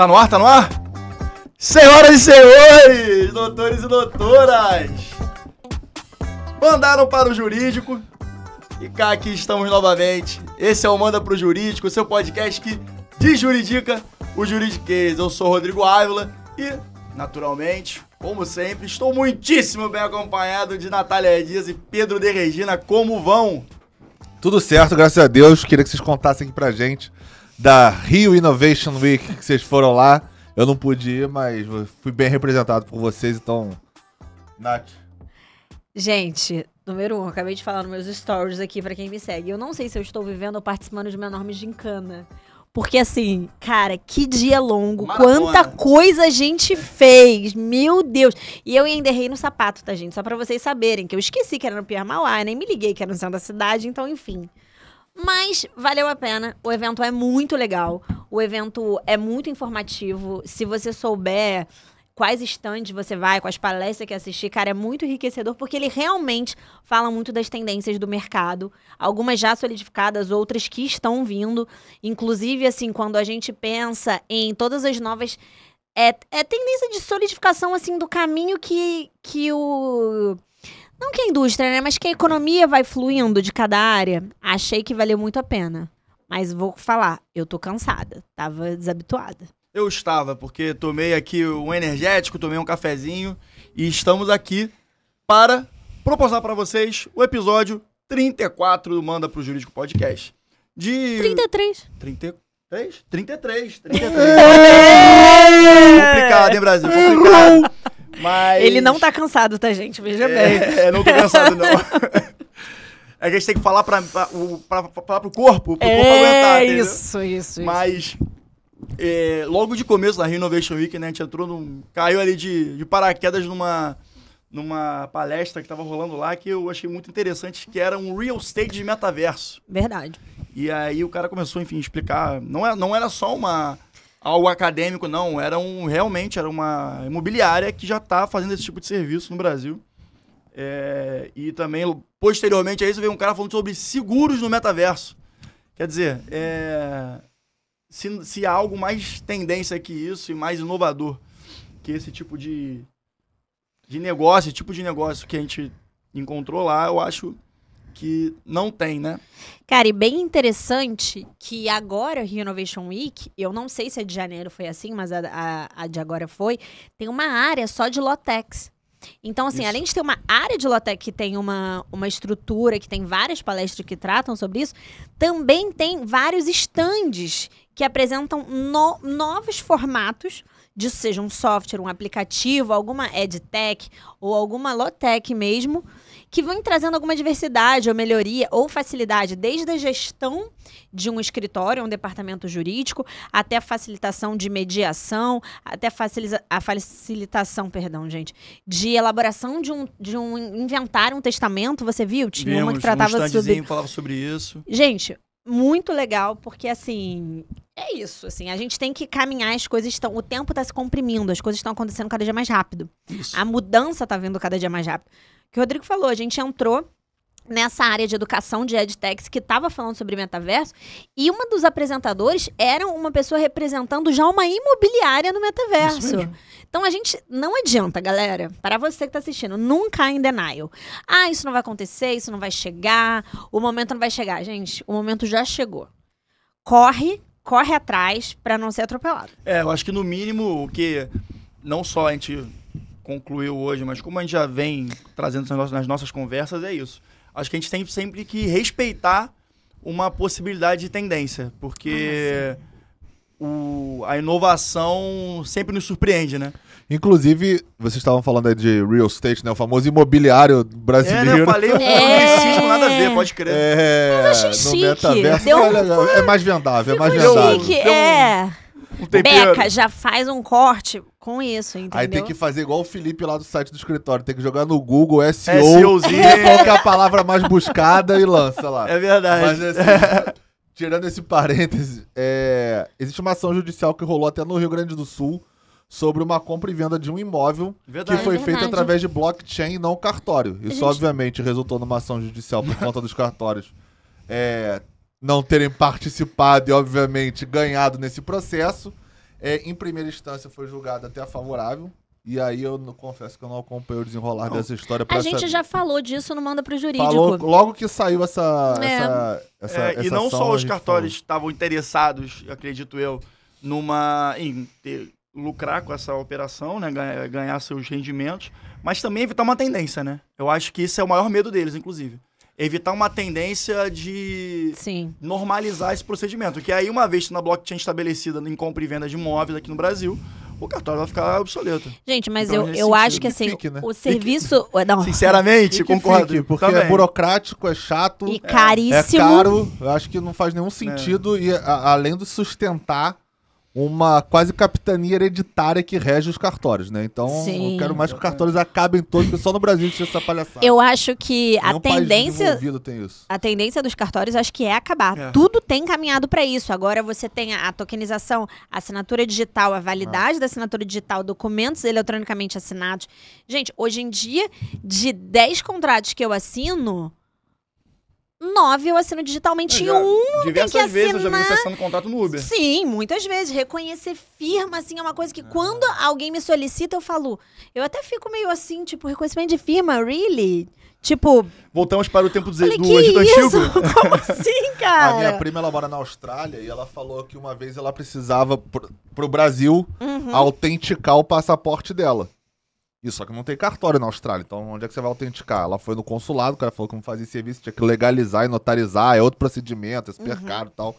Tá no ar, tá no ar? Senhoras e senhores, doutores e doutoras, mandaram para o jurídico e cá aqui estamos novamente. Esse é o Manda pro Jurídico, seu podcast que desjuridica o juridiquês. Eu sou Rodrigo Ávila e, naturalmente, como sempre, estou muitíssimo bem acompanhado de Natália Dias e Pedro de Regina. Como vão? Tudo certo, graças a Deus. Queria que vocês contassem aqui pra gente da Rio Innovation Week que vocês foram lá. Eu não pude ir, mas fui bem representado por vocês, então. Nath. Gente, número um, acabei de falar nos meus stories aqui pra quem me segue. Eu não sei se eu estou vivendo ou participando de uma enorme gincana. Porque assim, cara, que dia longo, Maratona. quanta coisa a gente fez, meu Deus. E eu ainda errei no sapato, tá, gente? Só pra vocês saberem, que eu esqueci que era no Pierre Mauá, nem me liguei que era no centro da cidade, então enfim. Mas valeu a pena, o evento é muito legal, o evento é muito informativo. Se você souber quais estandes você vai, quais palestras que assistir, cara, é muito enriquecedor, porque ele realmente fala muito das tendências do mercado, algumas já solidificadas, outras que estão vindo. Inclusive, assim, quando a gente pensa em todas as novas. É, é tendência de solidificação, assim, do caminho que, que o. Não que a indústria, né? Mas que a economia vai fluindo de cada área. Achei que valeu muito a pena. Mas vou falar, eu tô cansada. Tava desabituada. Eu estava, porque tomei aqui um energético, tomei um cafezinho e estamos aqui para proporcionar para vocês o episódio 34 do Manda pro Jurídico Podcast. De 33. 33? 33, 33. complicado, hein, Brasil? Complicado. Mas... Ele não tá cansado, tá, gente? Veja bem. É, é, não tô cansado, não. É que a gente tem que falar pra, pra, pra, pra pro corpo, pro corpo aguentar, É isso, isso, isso. Mas é, logo de começo da Rio Innovation Week, né, a gente entrou num. caiu ali de, de paraquedas numa, numa palestra que tava rolando lá que eu achei muito interessante, que era um real estate de metaverso. Verdade. E aí o cara começou, enfim, a explicar. Não, é, não era só uma algo acadêmico, não. Era um. Realmente era uma imobiliária que já está fazendo esse tipo de serviço no Brasil. É, e também, posteriormente a isso, veio um cara falando sobre seguros no metaverso. Quer dizer, é, se, se há algo mais tendência que isso e mais inovador que esse tipo de, de negócio, tipo de negócio que a gente encontrou lá, eu acho que não tem, né? Cara, e bem interessante que agora, Rio Innovation Week, eu não sei se a de janeiro foi assim, mas a, a, a de agora foi, tem uma área só de Lotex. Então, assim, Isso. além de ter uma área de Lotec que tem uma, uma estrutura, que tem várias palestras que tratam sobre isso, também tem vários estandes que apresentam no- novos formatos, disso seja um software, um aplicativo, alguma edtech ou alguma Lotec mesmo, que vão trazendo alguma diversidade ou melhoria ou facilidade, desde a gestão de um escritório, um departamento jurídico, até a facilitação de mediação, até a, facilitação, perdão, gente, de elaboração de um, de um inventário, um testamento, você viu? Tinha uma que Vimos, tratava um sobre falava sobre isso. Gente, muito legal, porque assim, é isso, assim, a gente tem que caminhar, as coisas estão, o tempo está se comprimindo, as coisas estão acontecendo cada dia mais rápido. Isso. A mudança tá vindo cada dia mais rápido. O que o Rodrigo falou, a gente entrou nessa área de educação de EdTechs que estava falando sobre metaverso e uma dos apresentadores era uma pessoa representando já uma imobiliária no Isso metaverso. mesmo. Então a gente não adianta, galera, para você que tá assistindo, nunca em denial. Ah, isso não vai acontecer, isso não vai chegar, o momento não vai chegar. Gente, o momento já chegou. Corre, corre atrás para não ser atropelado. É, eu acho que no mínimo o que não só a gente concluiu hoje, mas como a gente já vem trazendo nas nossas, nas nossas conversas, é isso. Acho que a gente tem sempre que respeitar uma possibilidade de tendência, porque o, a inovação sempre nos surpreende, né? Inclusive, vocês estavam falando aí de real estate, né? O famoso imobiliário É, né? brasileiro. Eu falei um É. anglicismo, nada a ver, pode crer. É, Mas achei no chique. metaverso Deu é, um- é mais vendável, é mais vendável. Chique, Deu um- é. Um tempero. Beca já faz um corte com isso, entendeu? Aí tem que fazer igual o Felipe lá do site do escritório, tem que jogar no Google SEO, SEOzinho. ver qual que é a palavra mais buscada e lança lá. É verdade. Mas assim, tirando esse parêntese, é, existe uma ação judicial que rolou até no Rio Grande do Sul sobre uma compra e venda de um imóvel Verdade. que foi É feito verdade. através de blockchain e não cartório. Isso, Gente- obviamente, resultou numa ação judicial por conta dos cartórios é, não terem participado e, obviamente, ganhado nesse processo. É, em primeira instância foi julgado até favorável. E aí eu não- confesso que eu não acompanhei o desenrolar Não. dessa história pra A gente saber. já falou disso no Manda pro Jurídico. Falou logo que saiu essa. É. essa, essa, É, e essa não ação, só a os cartórios estavam interessados, acredito eu, numa em ter- lucrar com essa operação, né, ganhar, ganhar seus rendimentos, mas também evitar uma tendência, né? Eu acho que isso é o maior medo deles, inclusive. Evitar uma tendência de Sim. normalizar esse procedimento, que aí uma vez na blockchain estabelecida em compra e venda de imóveis aqui no Brasil, o cartório vai ficar obsoleto. Gente, mas Então, eu, eu acho que assim, fique, né? o serviço. Não, Sinceramente, concordo. fique, porque também. é burocrático, é chato, e é caríssimo. caro. Eu acho que não faz nenhum sentido. E a- além de sustentar uma quase capitania hereditária que rege os cartórios, né? Então Sim. eu quero mais que os cartórios acabem todos, porque só no Brasil existe essa palhaçada. Eu acho que a Nenhum país tendência. tem isso. A tendência dos cartórios acho que é acabar. É. Tudo tem caminhado para isso. Agora você tem a, a tokenização, a assinatura digital, a validade da assinatura digital, documentos eletronicamente assinados. Gente, hoje em dia, de 10 contratos que eu assino, 9 eu assino digitalmente já- um. Diversas que vezes eu já vi assinar. você assinando contrato no Uber. Sim, muitas vezes. Reconhecer firma, assim, é uma coisa que quando alguém me solicita, eu falo. Eu até fico meio assim, tipo, reconhecimento de firma, really? Tipo, Voltamos para o tempo do, falei, do que Egito isso? Antigo. Como assim, A cara? minha prima ela mora na Austrália e ela falou que uma vez ela precisava pro, pro Brasil Uhum. autenticar o passaporte dela. Isso, só que não tem cartório na Austrália. Então, onde é que você vai autenticar? Ela foi no consulado, o cara falou que não fazia serviço, tinha que legalizar e notarizar, é outro procedimento, é super Uhum. caro e tal.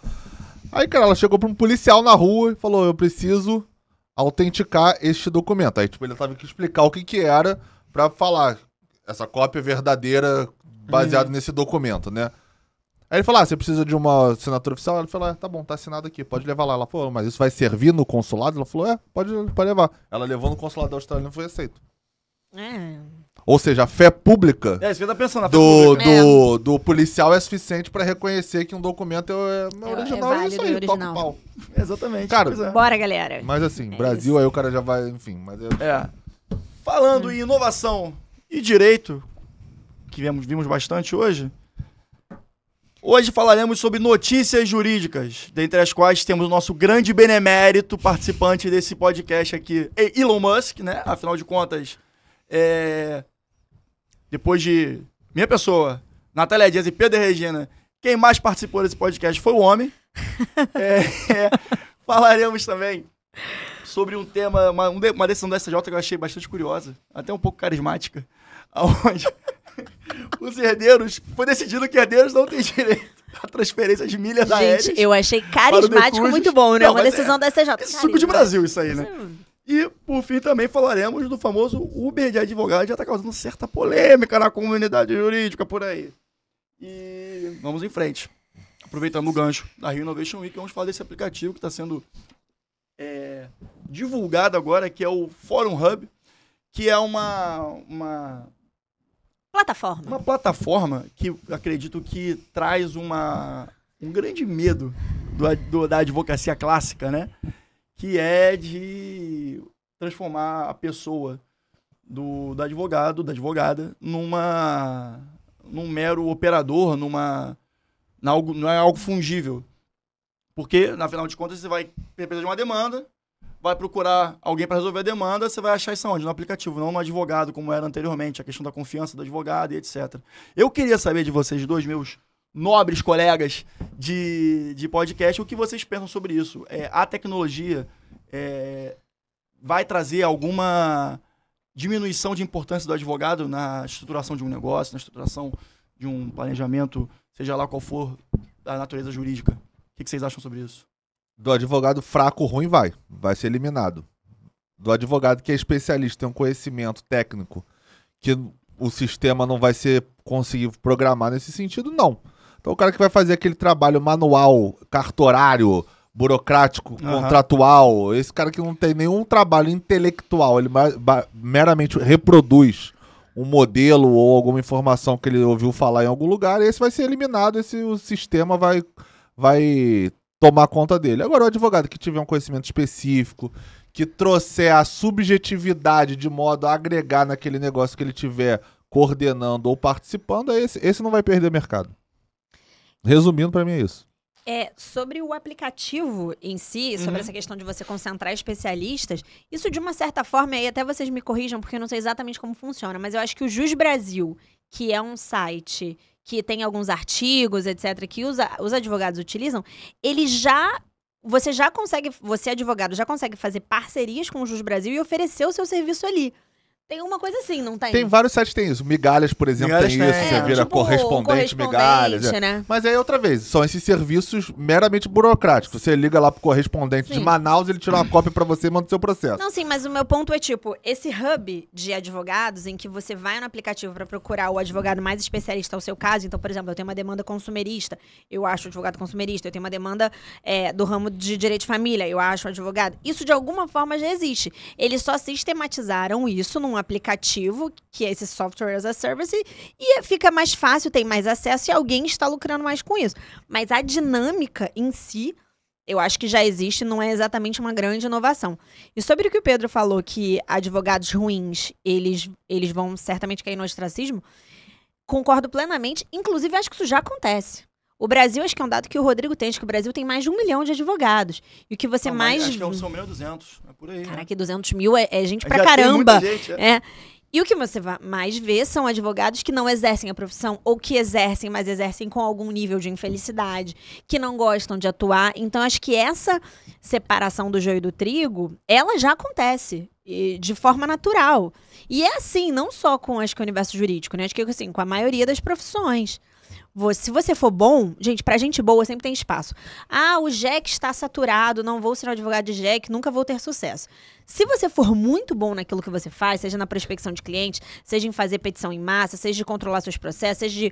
Aí, cara, ela chegou pra um policial na rua e falou: Eu preciso autenticar este documento. Aí, tipo, ele tava que explicar o que que era pra falar essa cópia verdadeira baseada nesse documento, né? Aí ele falou: ah, você precisa de uma assinatura oficial? Ela falou: ah, tá bom, tá assinado aqui, pode levar lá. Ela falou: mas isso vai servir no consulado? Ela falou: é, pode, pode levar. Ela levou no consulado da Austrália e não foi aceito. É. Ou seja, a fé pública É, isso que eu tá pensando. a fé do, pública. do, do policial é suficiente pra reconhecer que um documento é, é É- original. é É, isso válido aí, toca o original. pau. Exatamente. Cara, pois é. Bora, galera. Mas assim, É Brasil, isso. aí o cara já vai, enfim. Mas é, É. Falando em inovação e direito, que vimos, vimos bastante hoje, hoje falaremos sobre notícias jurídicas, dentre as quais temos o nosso grande benemérito participante desse podcast aqui, E- Elon Musk, né? Afinal de contas, é, depois de minha pessoa, Natália Dias e Pedro Regina, quem mais participou desse podcast foi o homem. É, é, falaremos também sobre um tema, uma, um uma decisão da STJ que eu achei bastante curiosa, até um pouco carismática, aonde os herdeiros, foi decidido que herdeiros não têm direito à transferência de milhas Gente, aéreas. eu achei carismático muito bom, né? Não, Uma mas decisão da STJ. É suco de. Brasil isso aí, né? E, por fim, também falaremos do famoso Uber de advogado, que já tá causando certa polêmica na comunidade jurídica por aí. E vamos em frente. Aproveitando o gancho da Rio Innovation Week, vamos falar desse aplicativo que está sendo é, divulgado agora, que é o Forum Hub, que é uma, uma, Plataforma. uma plataforma que acredito que traz uma, um grande medo do, do- da advocacia clássica, né? Que é de transformar a pessoa do, do advogado, da advogada, numa num mero operador, numa algo, não é algo fungível. Porque, na final de contas, você vai de uma demanda, vai procurar alguém para resolver a demanda, você vai achar isso onde? No aplicativo, não no advogado, como era anteriormente, a questão da confiança do advogado e etc. Eu queria saber de vocês dois, meus nobres colegas de, de podcast, o que vocês pensam sobre isso. É, a tecnologia é, vai trazer alguma diminuição de importância do advogado na estruturação de um negócio, na estruturação de um planejamento, seja lá qual for da natureza jurídica. O que que vocês acham sobre isso? do advogado fraco, ruim, vai. Vai ser eliminado. Do advogado que é especialista, tem um conhecimento técnico que o sistema não vai ser conseguir programar nesse sentido, não. Então o cara que vai fazer aquele trabalho manual, cartorário, burocrático, Aham. contratual, esse cara que não tem nenhum trabalho intelectual, ele meramente reproduz um modelo ou alguma informação que ele ouviu falar em algum lugar, esse vai ser eliminado, esse o sistema vai vai tomar conta dele. Agora, o advogado que tiver um conhecimento específico, que trouxer a subjetividade de modo a agregar naquele negócio que ele tiver coordenando ou participando, esse, esse não vai perder mercado. Resumindo, pra mim é isso. É, sobre o aplicativo em si, sobre Uhum. essa questão de você concentrar especialistas, isso de uma certa forma, aí até vocês me corrijam, porque eu não sei exatamente como funciona, mas eu acho que o Jus Brasil, que é um site que tem alguns artigos, etc., que usa- os advogados utilizam, ele já. Você já consegue, você advogado, já consegue fazer parcerias com o Jus Brasil e oferecer o seu serviço ali. Tem uma coisa assim, não tem? Tem vários sites que tem isso. Migalhas, por exemplo, Migalhas tem isso. tem. Você É, vira tipo, correspondente, migalhas. é. né? Mas aí, outra vez, são esses serviços meramente burocráticos. Você liga lá pro correspondente de Sim. Manaus, ele tira uma cópia pra você e manda o seu processo. Não, sim, mas o meu ponto é tipo, esse hub de advogados em que você vai no aplicativo para procurar o advogado mais especialista ao seu caso. Então, por exemplo, eu tenho uma demanda consumerista, eu acho advogado consumerista. Eu tenho uma demanda é, do ramo de direito de família, eu acho advogado. Isso de alguma forma já existe. Eles só sistematizaram isso num aplicativo, que é esse software as a service, e fica mais fácil, tem mais acesso e alguém está lucrando mais com isso. Mas a dinâmica em si. Eu acho que já existe, não é exatamente uma grande inovação. E sobre o que o Pedro falou, que advogados ruins, eles, eles vão certamente cair no ostracismo, concordo plenamente. Inclusive, acho que isso já acontece. O Brasil, acho que é um dado que o Rodrigo tem, acho que o Brasil tem mais de um milhão de advogados. E o que você Não, mais... Acho que é são 1.200. É por aí. né? Caraca, 200 mil é, é gente pra Já caramba. gente, é. É. E o que você mais vê são advogados que não exercem a profissão ou que exercem, mas exercem com algum nível de infelicidade, que não gostam de atuar. Então, acho que essa separação do joio e do trigo, ela já acontece de forma natural. E é assim, não só com acho que o universo jurídico, né? Acho que assim, com a maioria das profissões. Se você for bom, gente, pra gente boa sempre tem espaço. Ah, o JEC está saturado, não vou ser um advogado de JEC, nunca vou ter sucesso. Se você for muito bom naquilo que você faz, seja na prospecção de clientes, seja em fazer petição em massa, seja de controlar seus processos, seja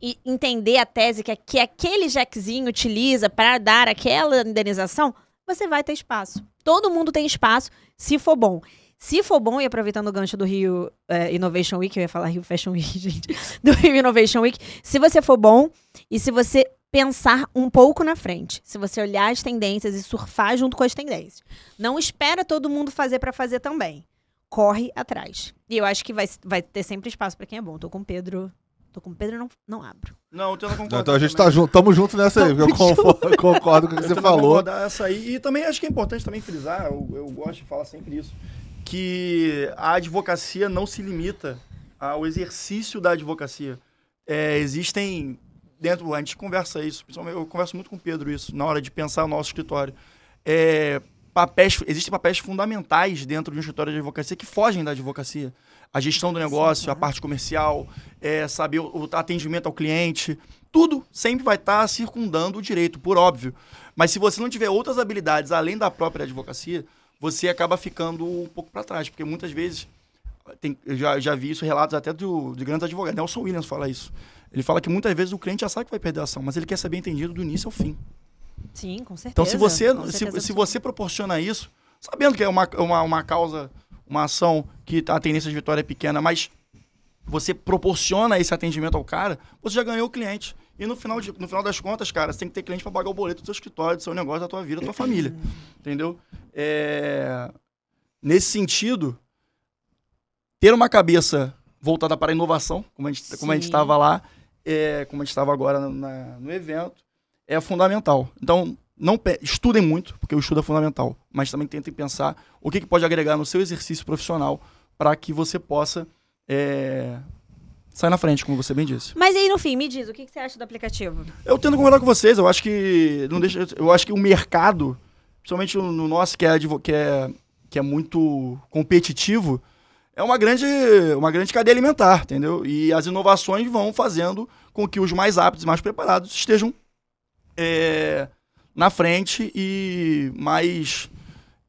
de entender a tese que, que aquele jackzinho utiliza para dar aquela indenização, você vai ter espaço. Todo mundo tem espaço, se for bom. Se for bom, e aproveitando o gancho do Rio eh, Innovation Week, eu ia falar Rio Fashion Week, gente, do Rio Innovation Week, se você for bom e se você pensar um pouco na frente, se você olhar as tendências e surfar junto com as tendências. Não espera todo mundo fazer pra fazer também. Corre atrás. E eu acho que vai, vai ter sempre espaço pra quem é bom. Tô com o Pedro. Tô com o Pedro, não, não abro. Não, eu tento concordar. Então a gente também. tá junto, tamo junto nessa aí, porque eu concordo, concordo com o que Eu você falou. vou concordar essa aí. E também acho que é importante também frisar, eu, eu gosto de falar sempre isso, que a advocacia não se limita ao exercício da advocacia. É, existem dentro, a gente conversa isso, eu converso muito com o Pedro isso, na hora de pensar o nosso escritório. É, papéis, existem papéis fundamentais dentro de um escritório de advocacia que fogem da advocacia. A gestão do negócio, a parte comercial, é, saber o, o atendimento ao cliente, tudo sempre vai estar circundando o direito, por óbvio. Mas se você não tiver outras habilidades além da própria advocacia, você acaba ficando um pouco para trás, porque muitas vezes tem, eu já, já vi isso relatos até do, de grandes advogados. Nelson Williams fala isso. Ele fala que muitas vezes o cliente já sabe que vai perder a ação, mas ele quer saber entendido do início ao fim. Sim, com certeza. Então, se você, com se, se você proporciona isso, sabendo que é uma, uma, uma causa, uma ação que a tendência de vitória é pequena, mas você proporciona esse atendimento ao cara, você já ganhou o cliente. E no final, de, no final das contas, cara, você tem que ter cliente para pagar o boleto do seu escritório, do seu negócio, da tua vida, da tua família. Entendeu? É, Nesse sentido, ter uma cabeça voltada para a inovação, como a gente como a gente estava lá, é, como a gente estava agora na- no evento, é fundamental. Então, não estudem muito, porque o estudo é fundamental, mas também tentem pensar o que, que pode agregar no seu exercício profissional para que você possa é, sair na frente, como você bem disse. Mas aí, no fim, me diz, o que, que você acha do aplicativo? Eu tento concordar com vocês, eu acho que não deixa, eu acho que o mercado, principalmente no no nosso que é, que é, que é muito competitivo, é uma grande, uma grande cadeia alimentar, entendeu? E as inovações vão fazendo com que os mais aptos e mais preparados estejam é, na frente e mais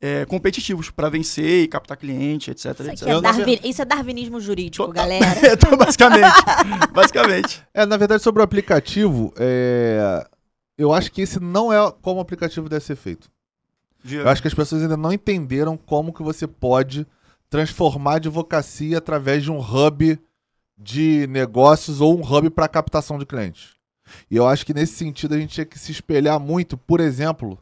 é, competitivos para vencer e captar cliente, etc. Isso, etc. é darwin- isso é darwinismo jurídico, Total. galera. Então, basicamente, basicamente. É, na verdade, sobre o aplicativo, é, eu acho que esse não é como o aplicativo deve ser feito. Eu acho que as pessoas ainda não entenderam como que você pode transformar a advocacia através de um hub de negócios ou um hub para captação de clientes. E eu acho que nesse sentido a gente tinha que se espelhar muito, por exemplo,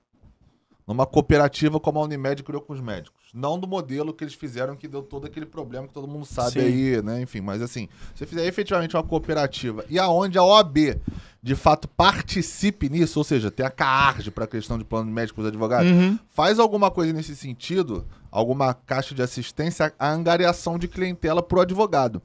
numa cooperativa como a Unimed criou com os médicos. Não do modelo que eles fizeram que deu todo aquele problema que todo mundo sabe Sim. aí, né? Enfim, mas assim, se você fizer efetivamente uma cooperativa e aonde a OAB de fato participe nisso, ou seja, tem a CARG para a questão de plano médico para os advogados, Uhum. faz alguma coisa nesse sentido, alguma caixa de assistência, a angariação de clientela pro advogado.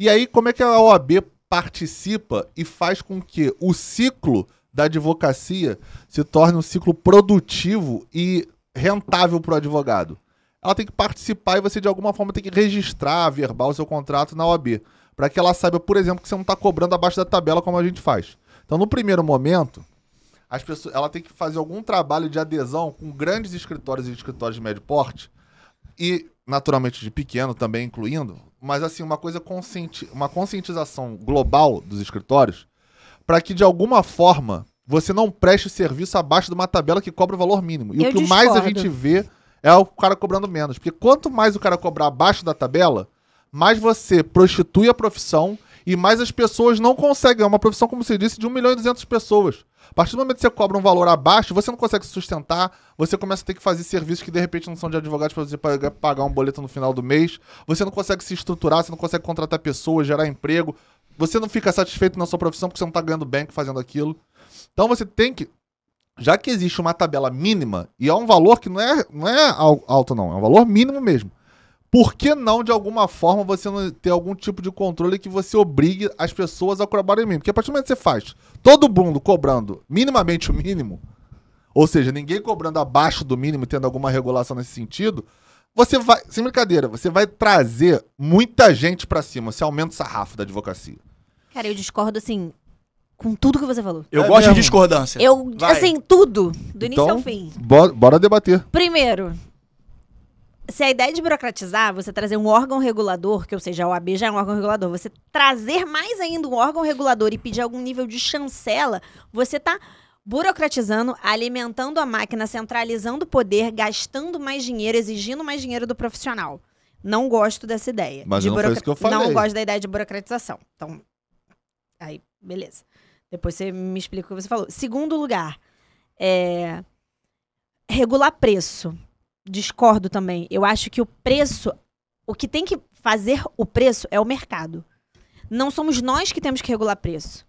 E aí, como é que a OAB participa e faz com que o ciclo da advocacia se torne um ciclo produtivo e rentável pro advogado? Ela tem que participar e você, de alguma forma, tem que registrar, verbal o seu contrato na OAB. Para que ela saiba, por exemplo, que você não está cobrando abaixo da tabela como a gente faz. Então, no primeiro momento, as pessoas, ela tem que fazer algum trabalho de adesão com grandes escritórios e escritórios de médio porte e naturalmente de pequeno também incluindo, mas assim uma coisa conscienti uma conscientização global dos escritórios para que de alguma forma você não preste serviço abaixo de uma tabela que cobra o valor mínimo. E Eu o que mais a discordo. gente vê é o cara cobrando menos, porque quanto mais o cara cobrar abaixo da tabela, mais você prostitui a profissão e mais as pessoas não conseguem. É uma profissão, como você disse, de 1 milhão e 200 pessoas. A partir do momento que você cobra um valor abaixo, você não consegue se sustentar, você começa a ter que fazer serviços que de repente não são de advogados para você pagar um boleto no final do mês, você não consegue se estruturar, você não consegue contratar pessoas, gerar emprego, você não fica satisfeito na sua profissão porque você não está ganhando bem fazendo aquilo. Então você tem que já que existe uma tabela mínima, e é um valor que não é, não é al- alto, não, é um valor mínimo mesmo. Por que não, de alguma forma, você não ter algum tipo de controle que você obrigue as pessoas a cobrarem mínimo? Porque a partir do momento que você faz todo mundo cobrando minimamente o mínimo, ou seja, ninguém cobrando abaixo do mínimo tendo alguma regulação nesse sentido, você vai, sem brincadeira, você vai trazer muita gente pra cima, você aumenta o sarrafo da advocacia. Cara, eu discordo, assim, com tudo que você falou. Eu É gosto mesmo. de discordância. Eu, Vai. assim, tudo. Do início Então- ao fim. Bora, bora debater. Primeiro, se a ideia de burocratizar, você trazer um órgão regulador, que ou seja, a OAB já é um órgão regulador, você trazer mais ainda um órgão regulador e pedir algum nível de chancela, você tá burocratizando, alimentando a máquina, centralizando o poder, gastando mais dinheiro, exigindo mais dinheiro do profissional. Não gosto dessa ideia. Mas de não foi isso que eu falei. Não gosto da ideia de burocratização. Então, aí, beleza. Depois você me explica o que você falou. Segundo lugar, é, regular preço. Discordo também. Eu acho que o preço, o que tem que fazer o preço é o mercado. Não somos nós que temos que regular preço.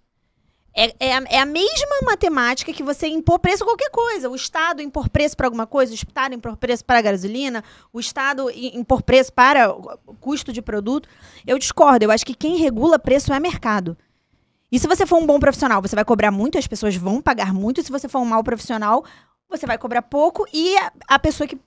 É, é, a, é a mesma matemática que você impor preço a qualquer coisa. O Estado impor preço para alguma coisa, o Estado impor preço para a gasolina, o Estado impor preço para o custo de produto. Eu discordo. Eu acho que quem regula preço é mercado. E se você for um bom profissional, você vai cobrar muito, as pessoas vão pagar muito. Se você for um mau profissional, você vai cobrar pouco e a, a pessoa que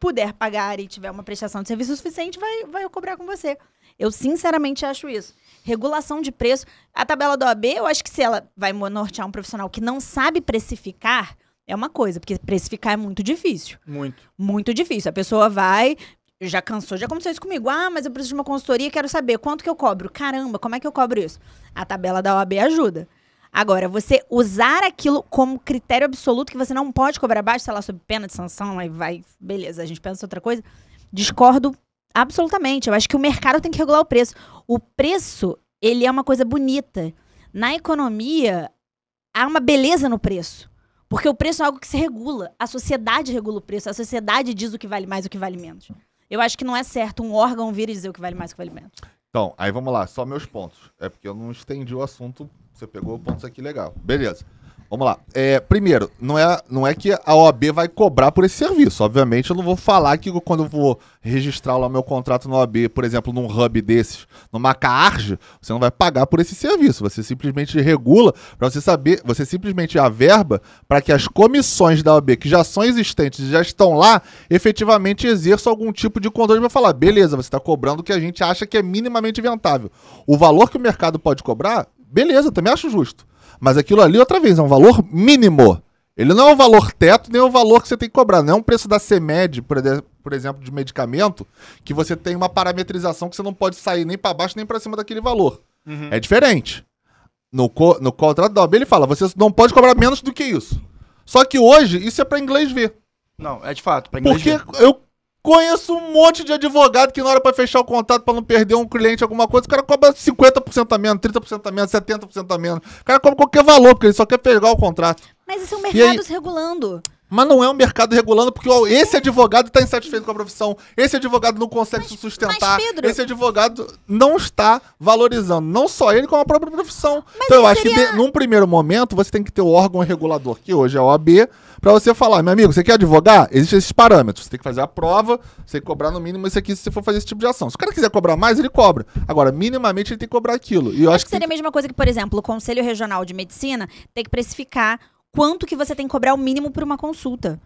puder pagar e tiver uma prestação de serviço suficiente vai, vai cobrar com você. Eu sinceramente acho isso. Regulação de preço. A tabela da OAB, eu acho que se ela vai nortear um profissional que não sabe precificar, é uma coisa, porque precificar é muito difícil. Muito. Muito difícil. A pessoa vai. Já cansou, já aconteceu isso comigo. Ah, mas eu preciso de uma consultoria, quero saber quanto que eu cobro. Caramba, como é que eu cobro isso? A tabela da OAB ajuda. Agora, você usar aquilo como critério absoluto que você não pode cobrar abaixo, sei lá, sob pena de sanção, aí vai, beleza, a gente pensa outra coisa. Discordo absolutamente. Eu acho que o mercado tem que regular o preço. O preço, ele é uma coisa bonita. Na economia, há uma beleza no preço. Porque o preço é algo que se regula. A sociedade regula o preço. A sociedade diz o que vale mais e o que vale menos. Eu acho que não é certo um órgão vir e dizer o que vale mais e o que vale menos. Então, aí vamos lá, só meus pontos. É porque eu não estendi o assunto, você pegou pontos aqui legal. Beleza. Vamos lá. É, primeiro, não é, não é que a OAB vai cobrar por esse serviço. Obviamente, eu não vou falar que quando eu vou registrar lá o meu contrato na OAB, por exemplo, num hub desses, numa CARG, você não vai pagar por esse serviço. Você simplesmente regula para você saber, você simplesmente averba para que as comissões da OAB, que já são existentes já estão lá, efetivamente exerçam algum tipo de controle para falar, beleza, você está cobrando o que a gente acha que é minimamente ventável. O valor que o mercado pode cobrar, beleza, também acho justo. Mas aquilo ali, outra vez, é um valor mínimo. Ele não é um valor teto, nem o valor que você tem que cobrar. Não é um preço da CEMED, por, exemplo, de medicamento, que você tem uma parametrização que você não pode sair nem para baixo nem para cima daquele valor. É diferente. No, co- no contrato da OAB ele fala, você não pode cobrar menos do que isso. Só que hoje, isso é para inglês ver. Não, é de fato. Pra inglês Porque ver. eu conheço um monte de advogado que na hora pra fechar o contrato pra não perder um cliente, alguma coisa, o cara cobra 50% a menos, 30% a menos, 70% a menos. O cara cobra qualquer valor, porque ele só quer pegar o contrato. Mas esse é o E aí- regulando. Mas não é um mercado regulando, porque ó, esse advogado está insatisfeito com a profissão, esse advogado não consegue se sustentar, mas, Pedro- esse advogado não está valorizando, não só ele, como a própria profissão. Mas então eu acho que seria- de- num primeiro momento você tem que ter o órgão regulador, que hoje é a OAB, para você falar, meu amigo, você quer advogar? Existem esses parâmetros, você tem que fazer a prova, você tem que cobrar no mínimo isso aqui se você for fazer esse tipo de ação. Se o cara quiser cobrar mais, ele cobra. Agora, minimamente ele tem que cobrar aquilo. E eu acho, Acho que seria a mesma coisa que, por exemplo, o Conselho Regional de Medicina tem que precificar quanto que você tem que cobrar o mínimo por uma consulta.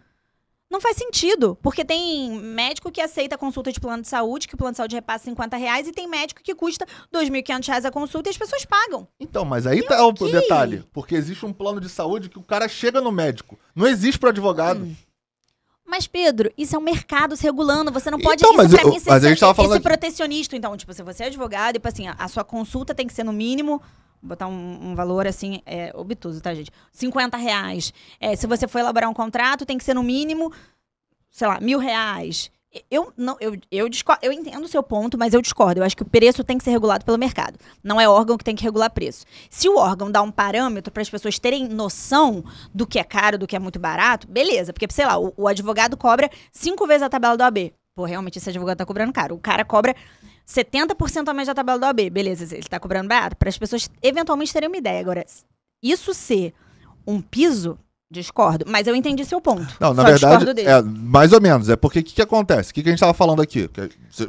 Não faz sentido, porque tem médico que aceita consulta de plano de saúde, que o plano de saúde repassa 50 reais, e tem médico que custa 2.500 reais a consulta e as pessoas pagam. Então, mas aí tá o ok. detalhe. Porque existe um plano de saúde que o cara chega no médico. Não existe pro advogado. Hum. Mas, Pedro, isso é um mercado se regulando. Você não pode. Então, isso mas pra eu- mim, mas a gente tava esse falando aqui- protecionista. Então, tipo, se você é advogado, tipo assim, a, a sua consulta tem que ser no mínimo. Botar um, um valor assim, é, obtuso, tá, gente? 50 reais. É, se você for elaborar um contrato, tem que ser no mínimo, sei lá, mil reais. Eu não, eu, eu, discordo, eu entendo o seu ponto, mas eu discordo. Eu acho que o preço tem que ser regulado pelo mercado. Não é órgão que tem que regular preço. Se o órgão dá um parâmetro para as pessoas terem noção do que é caro, do que é muito barato, beleza. Porque, sei lá, o, o advogado cobra cinco vezes a tabela do AB. Pô, realmente esse advogado tá cobrando caro. O cara cobra 70% a mais da tabela do AB. Beleza, ele tá cobrando barato. Para as pessoas eventualmente terem uma ideia. Agora, isso ser um piso, discordo. Mas eu entendi seu ponto. Não, na Só verdade, discordo dele. é mais ou menos. É porque o que, que acontece? O que, que a gente tava falando aqui?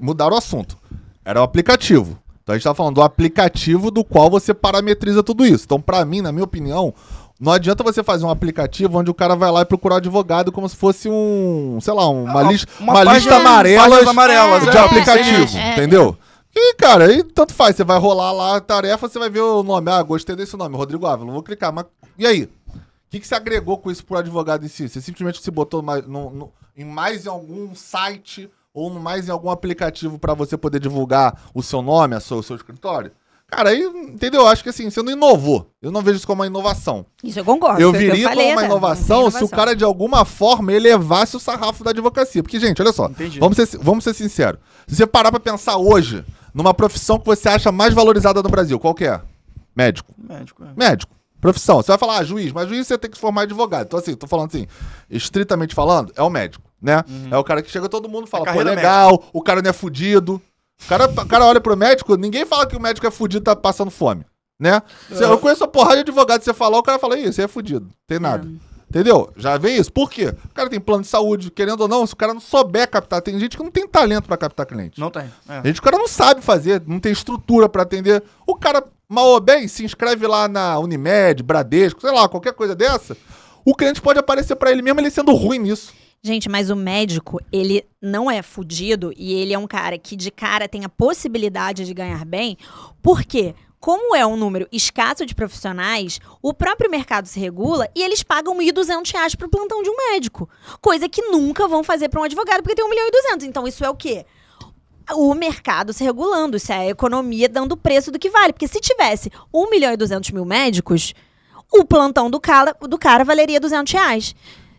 Mudaram o assunto. Era o aplicativo. Então a gente tava falando do aplicativo do qual você parametriza tudo isso. Então, pra mim, na minha opinião, não adianta você fazer um aplicativo onde o cara vai lá e procurar advogado como se fosse um, sei lá, uma, Uma- lista, uma uma página- lista amarela amarelas, de é, aplicativo, é, é. entendeu? E, cara, aí tanto faz. Você vai rolar lá a tarefa, você vai ver o nome. Ah, gostei desse nome, Rodrigo Ávila. Vou clicar. Mas e aí? O que, que você agregou com isso pro advogado em si? Você simplesmente se botou mais, no- no- em mais em algum site ou mais em algum aplicativo pra você poder divulgar o seu nome, a sua- o seu escritório? Cara, aí, entendeu? Eu acho que assim, você não inovou. Eu não vejo isso como uma inovação. Isso eu concordo. Eu viria falei como uma até. inovação, tem se o inovação. cara de alguma forma elevasse o sarrafo da advocacia. Porque, gente, olha só. Entendi. Vamos ser, vamos ser sinceros. Se você parar pra pensar hoje numa profissão que você acha mais valorizada no Brasil, qual que é? Médico. Médico, é. Médico. Profissão. Você vai falar, ah, juiz, mas juiz você tem que se formar advogado. Então, assim, tô falando assim, estritamente falando, é o médico, né? É o cara que chega, todo mundo fala, A pô, legal, o cara não é fudido. O cara, o cara olha pro médico, ninguém fala que o médico é fudido e tá passando fome, né? Se Eu conheço a porrada de advogado, você falar, o cara fala, isso, você é fudido, tem nada. Entendeu? Já vê isso. Por quê? O cara tem plano de saúde, querendo ou não, se o cara não souber captar, tem gente que não tem talento pra captar cliente. Não tem. É. A gente, o cara não sabe fazer, não tem estrutura pra atender. O cara, mal ou bem, se inscreve lá na Unimed, Bradesco, sei lá, qualquer coisa dessa. O cliente pode aparecer pra ele mesmo ele sendo ruim nisso. Gente, mas o médico, ele não é fudido e ele é um cara que de cara tem a possibilidade de ganhar bem, porque como é um número escasso de profissionais, o próprio mercado se regula e eles pagam 1.200 reais pro plantão de um médico. Coisa que nunca vão fazer para um advogado, porque tem 1 milhão e 200. Então isso é o quê? O mercado se regulando, isso é a economia dando o preço do que vale. Porque se tivesse 1 milhão e 200 mil médicos, o plantão do cara, do cara valeria 200 reais.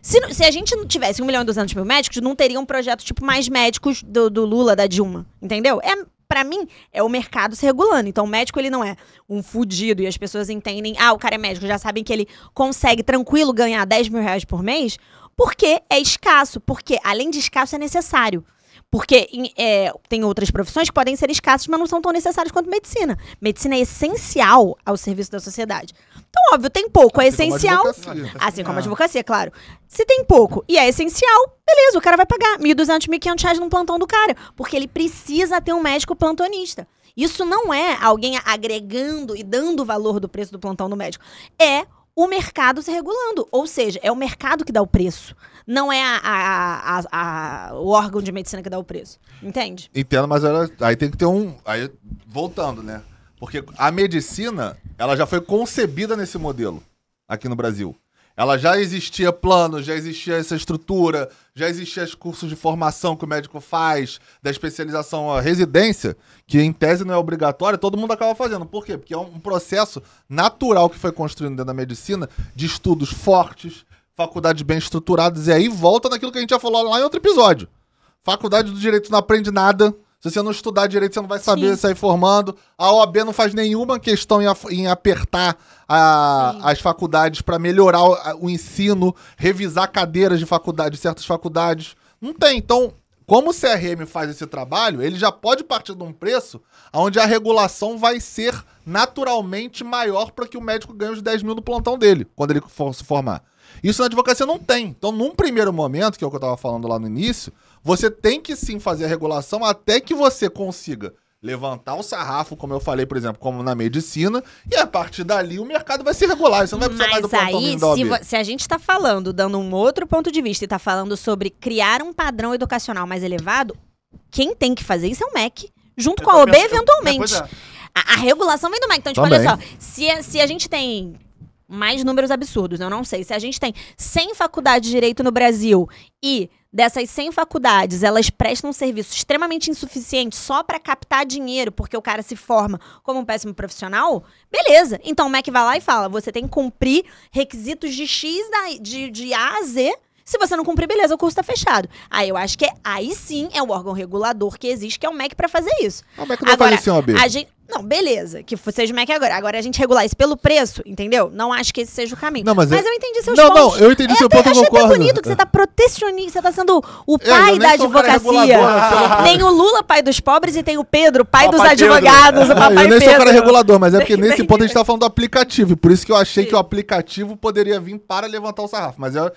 Se, se a gente não tivesse 1 milhão e 200 mil médicos, não teria um projeto tipo mais médicos do, do Lula, da Dilma. Entendeu? É, para mim, é o mercado se regulando. Então, o médico, ele não é um fudido e as pessoas entendem, ah, o cara é médico, já sabem que ele consegue tranquilo ganhar 10 mil reais por mês, porque é escasso. Porque, além de escasso, é necessário. Porque é, tem outras profissões que podem ser escassas, mas não são tão necessárias quanto medicina. Medicina é essencial ao serviço da sociedade. Então, óbvio, tem pouco, é Assim como essencial. advocacia. Assim como a Ah. advocacia, claro. Se tem pouco e é essencial, beleza, o cara vai pagar 1.200, 1.500 reais no plantão do cara. Porque ele precisa ter um médico plantonista. Isso não é alguém agregando e dando o valor do preço do plantão do médico. É o mercado se regulando. Ou seja, é o mercado que dá o preço. Não é a- a- a- a- o órgão de medicina que dá o preço. Entende? Entendo, mas ela- aí tem que ter um. Aí, voltando, né? Porque a medicina, ela já foi concebida nesse modelo aqui no Brasil. Ela já existia plano, já existia essa estrutura, já existia os cursos de formação que o médico faz, da especialização à residência, que em tese não é obrigatória, todo mundo acaba fazendo. Por quê? Porque é um processo natural que foi construído dentro da medicina, de estudos fortes, faculdades bem estruturadas, e aí volta naquilo que a gente já falou lá em outro episódio. Faculdade do Direito não aprende nada. Se você não estudar direito, você não vai saber Sim. sair formando. A OAB não faz nenhuma questão em, em apertar a- as faculdades para melhorar o, o ensino, revisar cadeiras de faculdade, de certas faculdades. Não tem. Então, como o CRM faz esse trabalho, ele já pode partir de um preço onde a regulação vai ser naturalmente maior para que o médico ganhe os 10 mil no plantão dele, quando ele for se formar. Isso na advocacia não tem. Então, num primeiro momento, que é o que eu estava falando lá no início, você tem que sim fazer a regulação até que você consiga levantar o sarrafo, como eu falei, por exemplo, como na medicina, e a partir dali o mercado vai se regular. Você não vai precisar mais do Mas aí, da se, vo- se a gente está falando, dando um outro ponto de vista e está falando sobre criar um padrão educacional mais elevado, quem tem que fazer isso é o MEC, junto com a Eu OB, pensando- eventualmente. É. A, a regulação vem do MEC. Então, tipo, Também. olha só, se, se a gente tem mais números absurdos, eu não sei, se a gente tem 100 faculdades de direito no Brasil e dessas 100 faculdades, elas prestam um serviço extremamente insuficiente só para captar dinheiro, porque o cara se forma como um péssimo profissional, beleza. Então o MEC vai lá e fala, você tem que cumprir requisitos de X da- de, de A a Z, se você não cumprir, beleza, o curso tá fechado. Aí eu acho que é- aí sim é o órgão regulador que existe, que é o MEC para fazer isso. A OAB que não fazer isso em OAB. A gente, não, beleza, que seja o MEC agora. Agora a gente regular isso pelo preço, entendeu? Não acho que esse seja o caminho. Não, mas mas eu- eu entendi seus Não, pontos. não, eu entendi É, seu ponto, eu concordo. bonito que você tá protecionista, você tá sendo o eu pai nem da sou advocacia. Tem o Lula, pai dos pobres, e tem o Pedro, pai dos Papai Pedro. advogados, o Ah, papai eu nem sou Pedro. cara regulador, mas é porque nesse ponto a gente tá falando do aplicativo. e Por isso que eu achei Sim. que o aplicativo poderia vir para levantar o sarrafo. Mas é- é- é-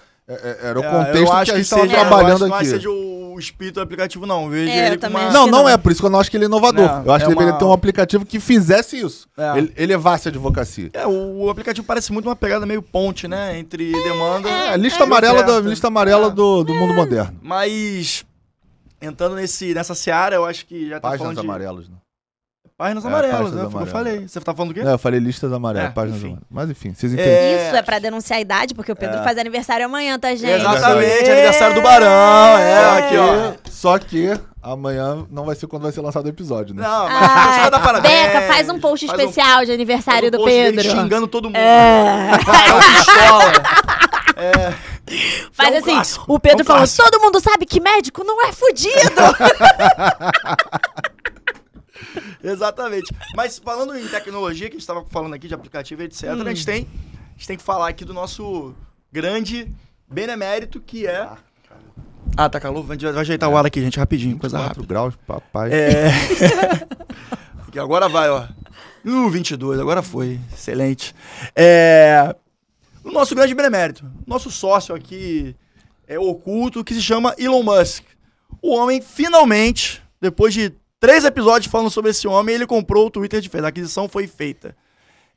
era o É, contexto eu que a gente estava eu trabalhando acho que não aqui. seja o espírito do aplicativo, não. Vejo É, uma... Não, não é, por isso que eu não acho que ele é inovador. Não, eu acho é que deveria uma- ter um aplicativo que fizesse isso. É. Ele elevasse a advocacia. É, o, o aplicativo parece muito uma pegada meio ponte, né? Entre demanda É, e lista amarela, do, lista amarela É. do, do mundo moderno. Mas, entrando nesse, nessa seara, eu acho que já tá Páginas falando de... amarelas, né? Páginas É, amarelas, páginas né? Foi o que eu amarelas. falei. Você tá falando do quê? Não, eu falei listas amarelas, É, páginas enfim. amarelas. Mas enfim, vocês entendem. É, Isso é pra denunciar a idade, porque o Pedro É. faz aniversário amanhã, tá, gente? Exatamente, Ê! aniversário do Barão. É, aqui, ó. Só que amanhã não vai ser quando vai ser lançado o episódio, né? Não, mas Ai, só dá parabéns. Beca, faz um post Faz um- especial de aniversário faz um do post dele Pedro. xingando todo mundo. É. Barão pistola. É. Faz É um assim, clássico, o Pedro é um falou, todo mundo sabe que médico não é fudido. Exatamente. Mas falando em tecnologia, que a gente estava falando aqui de aplicativo e etc., Hum. a, gente tem, a gente tem que falar aqui do nosso grande benemérito, que é... Ah, tá calor? Vai ajeitar o ar aqui, gente, rapidinho, coisa 4 rápida. graus, papai. É... que agora vai, ó. Uh, 22, agora foi. Excelente. É... O nosso grande benemérito, nosso sócio aqui é oculto, que se chama Elon Musk. O homem, finalmente, depois de três episódios falando sobre esse homem, ele comprou o Twitter de vez. A aquisição foi feita.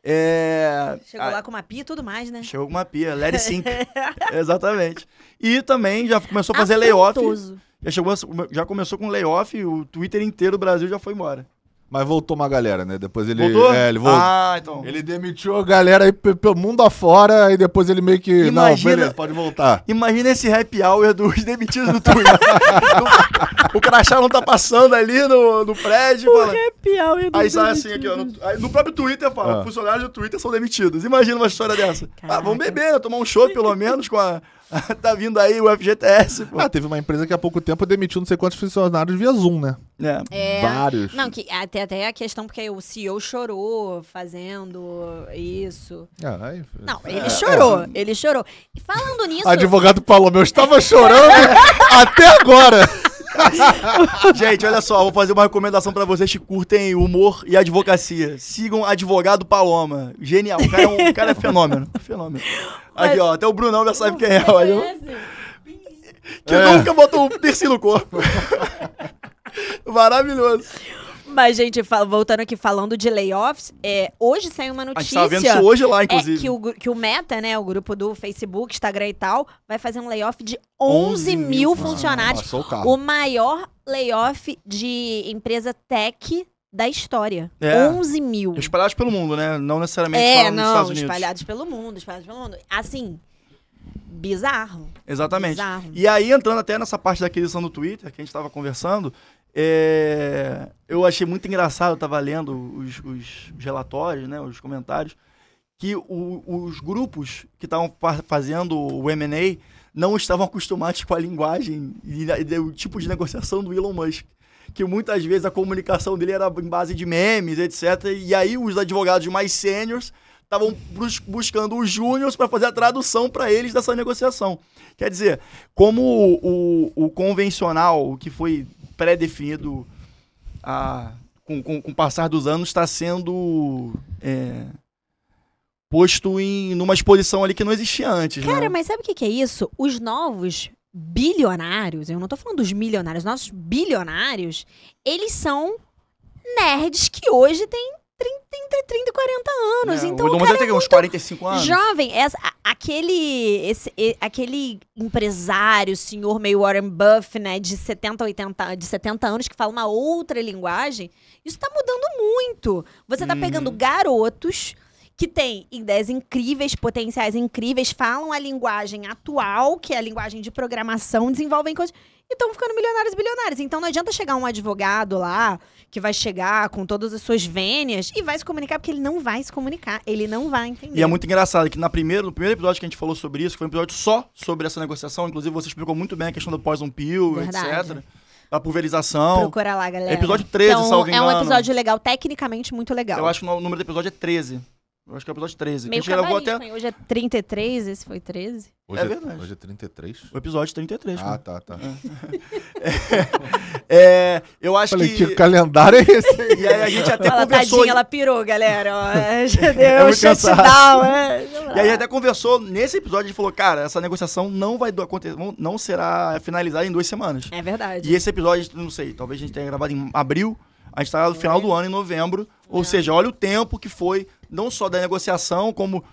É... Chegou ah, lá com uma pia e tudo mais, né? Chegou com uma pia, It Sync. Exatamente. E também já começou a fazer layoff. Afrontoso. Já, chegou, a- já começou com layoff, o Twitter inteiro do Brasil já foi embora. Mas voltou uma galera, né? Depois ele. Voltou? É, ele voltou. Ah, então. Ele demitiu a galera aí pe- pelo mundo afora, aí depois ele meio que. Não, Imagina- beleza, pode voltar. Imagina esse happy hour dos demitidos do Twitter. o crachá não tá passando ali no, no prédio. fala- Aí sai assim aqui, ó. No, aí no próprio Twitter fala, Ah. funcionários do Twitter são demitidos. Imagina uma história dessa. Ah, Caraca. vamos beber, né? Tomar um show pelo menos com a. tá vindo aí o FGTS, pô. Ah, teve uma empresa que há pouco tempo demitiu não sei quantos funcionários via Zoom, né? É. É. Vários. Não, que até, até a questão, porque o CEO chorou fazendo isso. Aí- Não, ele chorou, ele chorou. E falando nisso, Advogado falou, eu estava chorando até agora. Gente, olha só, vou fazer uma recomendação pra vocês que curtem humor e advocacia. Sigam Advogado Paloma. Genial. O cara é, um, o cara é fenômeno. Fenômeno. Aqui, ó. Até o Brunão já sabe quem é. Olha. Que É. nunca botou um piercing no corpo. Maravilhoso. Mas, gente, voltando aqui falando de layoffs, é, hoje saiu uma A gente notícia. vendo isso hoje lá, É inclusive. que o, que o Meta, né, o grupo do Facebook, Instagram e tal, vai fazer um layoff de 11, 11 mil mil funcionários. Passou o. O maior layoff de empresa tech da história. É. 11 mil. Espalhados pelo mundo, né? Não necessariamente É, só nos não, Estados Unidos. espalhados pelo mundo, espalhados pelo mundo. Assim, bizarro. Exatamente. Bizarro. E aí, entrando até nessa parte da aquisição do Twitter, que a gente estava conversando, é, eu achei muito engraçado, eu estava lendo os, os relatórios, né, os comentários, que o- os grupos que estavam fa- fazendo o M&A não estavam acostumados com a linguagem e, e o tipo de negociação do Elon Musk. que muitas vezes a comunicação dele era em base de memes, etc. E aí os advogados mais sêniores estavam bus- buscando os júniors para fazer a tradução para eles dessa negociação. Quer dizer, como o, o- o convencional, que foi pré-definido a- com, com, com o passar dos anos, está sendo é, posto em numa exposição ali que não existia antes. Cara, né? mas sabe o que, que é isso? Os novos bilionários, eu não tô falando dos milionários, nossos bilionários, eles são nerds que hoje têm 30, entre 30 e 40 anos. É, então, o cara Musk é tem uns 45 anos. Jovem, essa- aquele, esse- aquele empresário, senhor meio Warren Buff, né, de 70, 80, de 70 anos, que fala uma outra linguagem, isso tá mudando muito. Você tá Uhum. pegando garotos que têm ideias incríveis, potenciais incríveis, falam a linguagem atual, que é a linguagem de programação, desenvolvem coisas, e estão ficando milionários e bilionários. Então não adianta chegar um advogado lá, que vai chegar com todas as suas vênias, e vai se comunicar, porque ele não vai se comunicar, ele não vai entender. E é muito engraçado que na primeira, no primeiro episódio que a gente falou sobre isso, que foi um episódio só sobre essa negociação, inclusive você explicou muito bem a questão do poison pill, Verdade. etc. Da pulverização. Procura lá, galera. Episódio 13, então, salvo É um episódio legal, tecnicamente muito legal. Eu acho que o número do episódio é 13. Eu acho que é o episódio 13. Meio a gente gravou até? Hoje é 33, esse foi 13. Hoje É verdade. Hoje é 33? o episódio 33. Ah, cara. tá, tá. É, eu acho Falei, que... que calendário é esse aí? E aí a gente até Ela, conversou... tadinha, ela pirou, galera. ó. É, já deu É um shutdown. é. E aí até conversou, nesse episódio a gente falou, cara, essa negociação não vai acontecer, não- não será finalizada em duas semanas. É verdade. E esse episódio, não sei, talvez a gente tenha gravado em abril, a gente tá no final do ano, em novembro. Ou seja, olha o tempo que foi, não só da negociação, como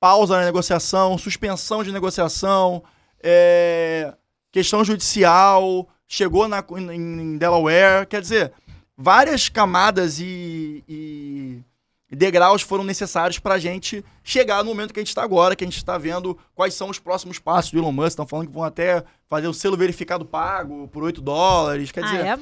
pausa na negociação, suspensão de negociação, é, questão judicial, chegou na, em, em Delaware. Quer dizer, várias camadas e, e degraus foram necessários para a gente chegar no momento que a gente está agora, que a gente está vendo quais são os próximos passos do Elon Musk. Estão falando que vão até fazer o selo verificado pago por 8 dólares. Quer ah, dizer, é?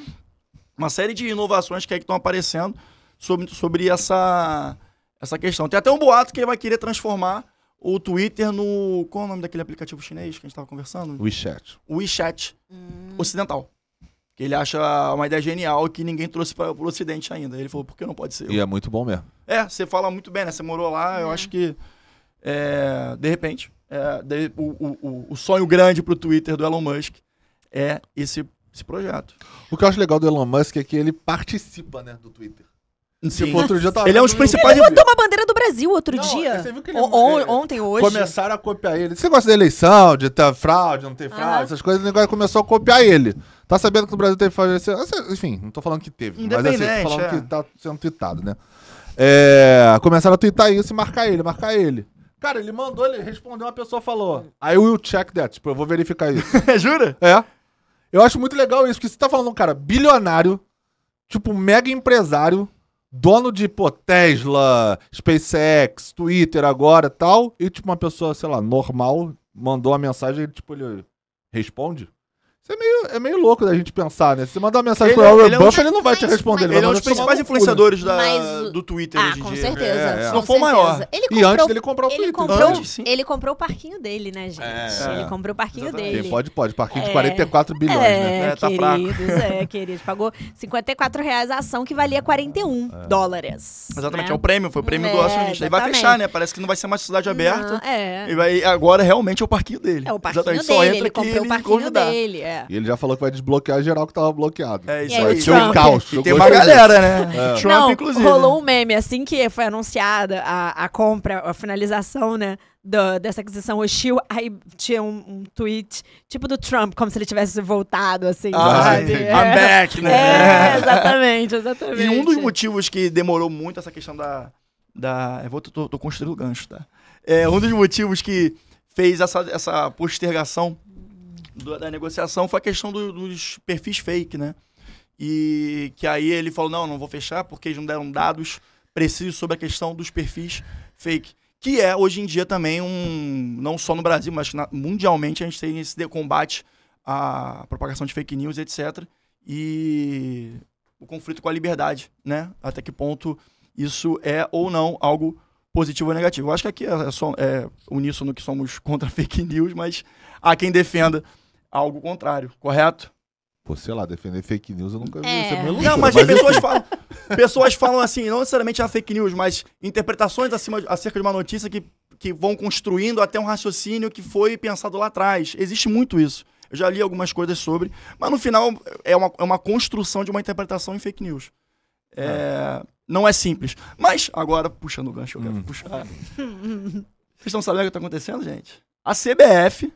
uma série de inovações que aí estão aparecendo sobre, sobre essa, essa questão. Tem até um boato que ele vai querer transformar o Twitter no. Qual é o nome daquele aplicativo chinês que a gente estava conversando? WeChat. O WeChat Hum. ocidental. Que ele acha uma ideia genial que ninguém trouxe para o Ocidente ainda. Ele falou, por que não pode ser? E é muito bom mesmo. É, você fala muito bem, né? Você morou lá, eu acho que. é, de repente, é, de- o, o- o- o sonho grande pro Twitter do Elon Musk é esse, esse projeto. O que eu acho legal do Elon Musk é que ele participa, né, do Twitter. Sim. Tipo, outro dia tava Ele é um dos principais- YouTube. Botou uma bandeira do Brasil outro Não, dia. você viu que ele- O- on- é, ontem, hoje. Começaram a copiar ele. Esse negócio da eleição, de ter fraude, não ter fraude, essas coisas, o negócio começou a copiar ele. Tá sabendo que no Brasil teve fraude? Enfim, não tô falando que teve, mas assim, tô falando é. que tá sendo tweetado, né? É, começaram a tweetar isso e marcar ele, marcar ele. Cara, ele mandou, ele respondeu, uma pessoa falou. I will check that, tipo, eu vou verificar isso. Jura? É. Eu acho muito legal isso, porque você tá falando um cara bilionário, tipo, mega empresário, dono de, pô, Tesla, SpaceX, Twitter agora tal, e tipo, uma pessoa, sei lá, normal, mandou uma mensagem e, tipo, ele responde. Isso é meio, é meio louco da gente pensar, né? Se você mandar uma mensagem Ele pro é- Warren ele é um- ele não vai te mas- responder. vai Ele é um mandar dos tomar principais no cu, né? influenciadores da, Mas- do Twitter Ah, hoje em com dia. certeza. É, é. com Não foi o maior. Ele E comprou, antes dele comprar o ele Twitter. comprou, Antes, sim. Ele comprou o parquinho dele, né, gente? É. Ele comprou o parquinho Exatamente. dele. Quem pode, pode. Parquinho de É. 44 bilhões, né? É, É, tá fraco. queridos, é, queridos. Pagou 54 reais a ação que valia 41 dólares. Exatamente, né? é o prêmio, foi o prêmio do É, acionista. Ele vai exatamente. fechar, né? Parece que não vai ser mais cidade aberta. Não, é. E vai, agora realmente é o parquinho dele. É o parquinho Exatamente, só dele, entra ele que comprou o ele parquinho convidar. dele, é. E ele já falou que vai desbloquear geral que tava bloqueado. É isso aí. Vai ser um Trump? caos. E tem uma galera, né? É. Trump, Não, inclusive. rolou né? um meme assim que foi anunciada a, a compra, a finalização, né, do- dessa aquisição hostil, aí tinha um, um tweet tipo do Trump, como se ele tivesse voltado, assim, Ah, sabe? I'm É. back, né? É, exatamente, exatamente. E um dos motivos que demorou muito essa questão da. da eu vou, tô, tô construindo o gancho, tá? É, um dos motivos que fez essa, essa postergação da negociação foi a questão do- dos perfis fake, né? E que aí ele falou: não, não vou fechar porque eles não deram dados precisos sobre a questão dos perfis fake. Que é, hoje em dia, também um. Não só no Brasil, mas na- mundialmente a gente tem esse combate à propagação de fake news, etc. E o conflito com a liberdade, né? Até que ponto isso é ou não algo positivo ou negativo. Eu acho que aqui é, só, é uníssono que somos contra fake news, mas há quem defenda algo contrário, correto? Pô, sei lá, defender fake news eu nunca vi. É. É Não, mas, as pessoas falam, pessoas falam assim, não necessariamente a fake news, mas interpretações acima, acerca de uma notícia que, que vão construindo até um raciocínio que foi pensado lá atrás. Existe muito isso. Eu já li algumas coisas sobre, mas no final é uma, é uma construção de uma interpretação em fake news. É, Não é simples. Mas, agora, puxando o gancho, eu quero Hum. puxar. Vocês estão sabendo o que está acontecendo, gente? A CBF,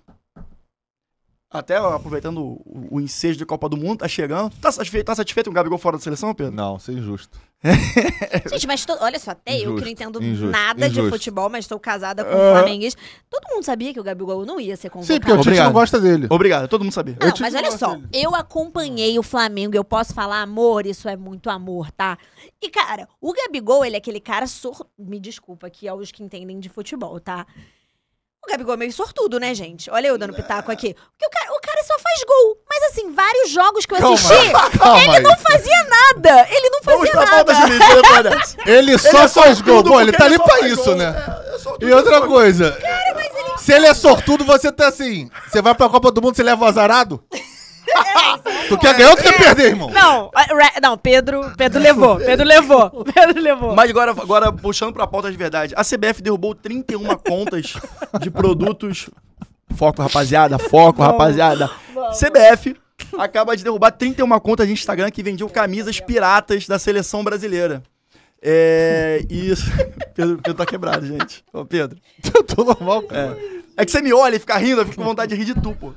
até aproveitando o, o ensejo de Copa do Mundo, tá chegando. Tá satisfeito, tá satisfeito com o Gabigol fora da seleção, Pedro? Não, isso é injusto. Gente, mas to- olha só, até eu que Injusto, não entendo injusto, nada de injusto. futebol, mas sou casada com um flamenguista. Todo mundo sabia que o Gabigol não ia ser convocado. Sim, porque o Tite Obrigado. não gosta dele. Obrigado, todo mundo sabia. Não, mas olha só, dele. eu acompanhei o Flamengo, eu posso falar amor, isso é muito amor, tá? E, cara, o Gabigol, ele é aquele cara sor... Me desculpa aqui aos que entendem de futebol, tá? O Gabigol é meio sortudo, né, gente? Olha eu dando pitaco aqui. Porque o cara, o cara só faz gol. Mas, assim, vários jogos que eu Calma, assisti, calma aí. não fazia nada. Ele não Vamos fazia pra nada. dessa. Ele só Ele é faz gol. sortudo Pô, ele porque tá ali só pra faz isso, gol. né? É, é sortudo, E outra coisa. Se ele é sortudo, você tá assim. Você vai pra Copa do Mundo, você leva o azarado? tu quer ganhar ou tu quer perder, irmão? Não, não, Pedro, Pedro levou, Pedro levou, Pedro levou. Mas agora, agora, puxando pra pauta de verdade, a CBF derrubou 31 contas de produtos. Foco, rapaziada, foco, rapaziada. CBF acaba de derrubar 31 contas de Instagram que vendiam camisas piratas da seleção brasileira. É. Isso. Pedro, Pedro tá quebrado, gente. Ô, Pedro. Eu tô normal, cara. É que você me olha e fica rindo, eu fico com vontade de rir de tu, pô.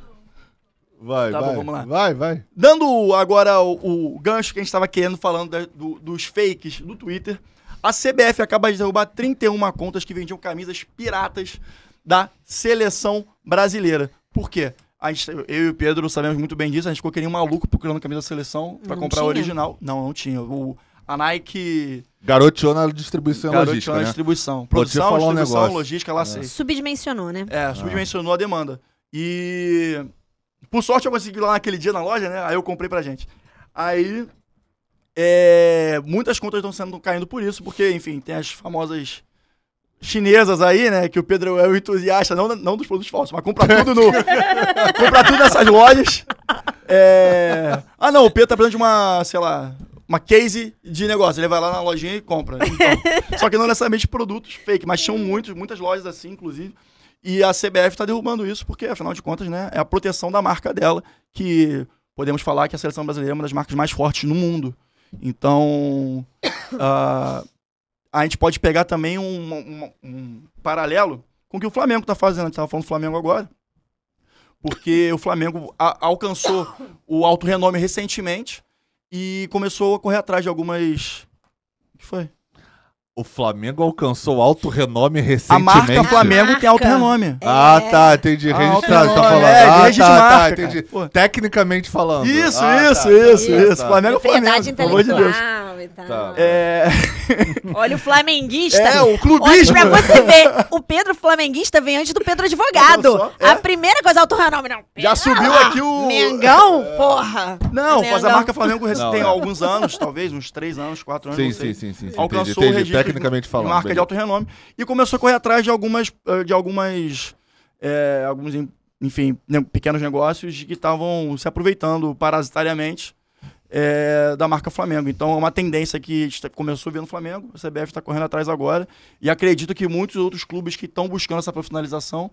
Vai, Tá bom, vai. vamos lá. Vai, vai. Dando agora o, o gancho que a gente estava querendo falando da- do- dos fakes do Twitter, a CBF acaba de derrubar 31 contas que vendiam camisas piratas da seleção brasileira. Por quê? A gente- eu e o Pedro sabemos muito bem disso, a gente ficou querendo um maluco procurando camisa da seleção para comprar a tinha? original. Não, não tinha. O, a Nike Garoteou na distribuição garoteou logística, na né? distribuição. Produção, falar um distribuição, negócio. logística, lá sei. Subdimensionou, né? É, subdimensionou a demanda. E por sorte eu consegui lá naquele dia na loja, né? Aí eu comprei pra gente. Aí é, muitas contas estão sendo caindo por isso, porque, enfim, tem as famosas chinesas aí, né? Que o Pedro é o entusiasta, não, não dos produtos falsos, mas compra tudo no. compra tudo nessas lojas. É, Ah, não, o Pedro tá precisando de uma, sei lá, uma case de negócio. Ele vai lá na lojinha e compra. Então, só que não necessariamente produtos fake, mas tinham muitos, muitas lojas assim, inclusive. E a CBF tá derrubando isso porque, afinal de contas, né, é a proteção da marca dela, que podemos falar que a seleção brasileira é uma das marcas mais fortes no mundo. Então, ah, a gente pode pegar também um, um- um paralelo com o que o Flamengo tá fazendo. A gente tava falando do Flamengo agora. Porque o Flamengo a- alcançou o alto renome recentemente e começou a correr atrás de algumas. O que foi? O Flamengo alcançou alto renome A recentemente. marca Flamengo tem alto marca. renome. Ah, tá, entendi. Ah, Registrado, alto tá renome, falando. é, de ah, tá, tá, marca, entendi. cara. Pô. Tecnicamente falando. Isso, Ah, isso, tá, isso, tá, isso. tá. Flamengo é Flamengo, pelo amor de Deus. Tá. É, Olha o flamenguista. é o Olha clubismo. pra você ver, o Pedro flamenguista vem antes do Pedro advogado. Olha é. A primeira coisa, alto renome, não. Já subiu aqui o- Mengão? Porra. Não, Mengão. faz a marca Flamengo Não, tem é. alguns anos, talvez, uns três anos, quatro anos, Sim, não sei. sim, sim, sim, sim. Alcançou entendi, o entendi. registro Tecnicamente de falando. marca de beleza. alto renome e começou a correr atrás de algumas, eh, de algumas, eh, alguns, enfim, pequenos negócios que estavam se aproveitando parasitariamente eh, da marca Flamengo. Então é uma tendência que a gente tá- começou vendo no Flamengo, a CBF está correndo atrás agora e acredito que muitos outros clubes que estão buscando essa profissionalização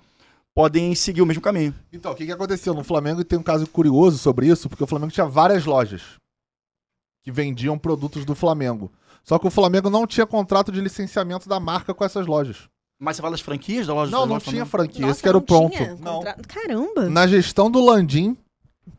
podem seguir o mesmo caminho. Então, o que, que aconteceu no Flamengo? E tem um caso curioso sobre isso, porque o Flamengo tinha várias lojas que vendiam produtos do Flamengo. Só que o Flamengo não tinha contrato de licenciamento da marca com essas lojas. Mas você fala das franquias da loja Não, não tinha franquia, Nossa, esse que era o Não. contra- Caramba. Na gestão do Landim,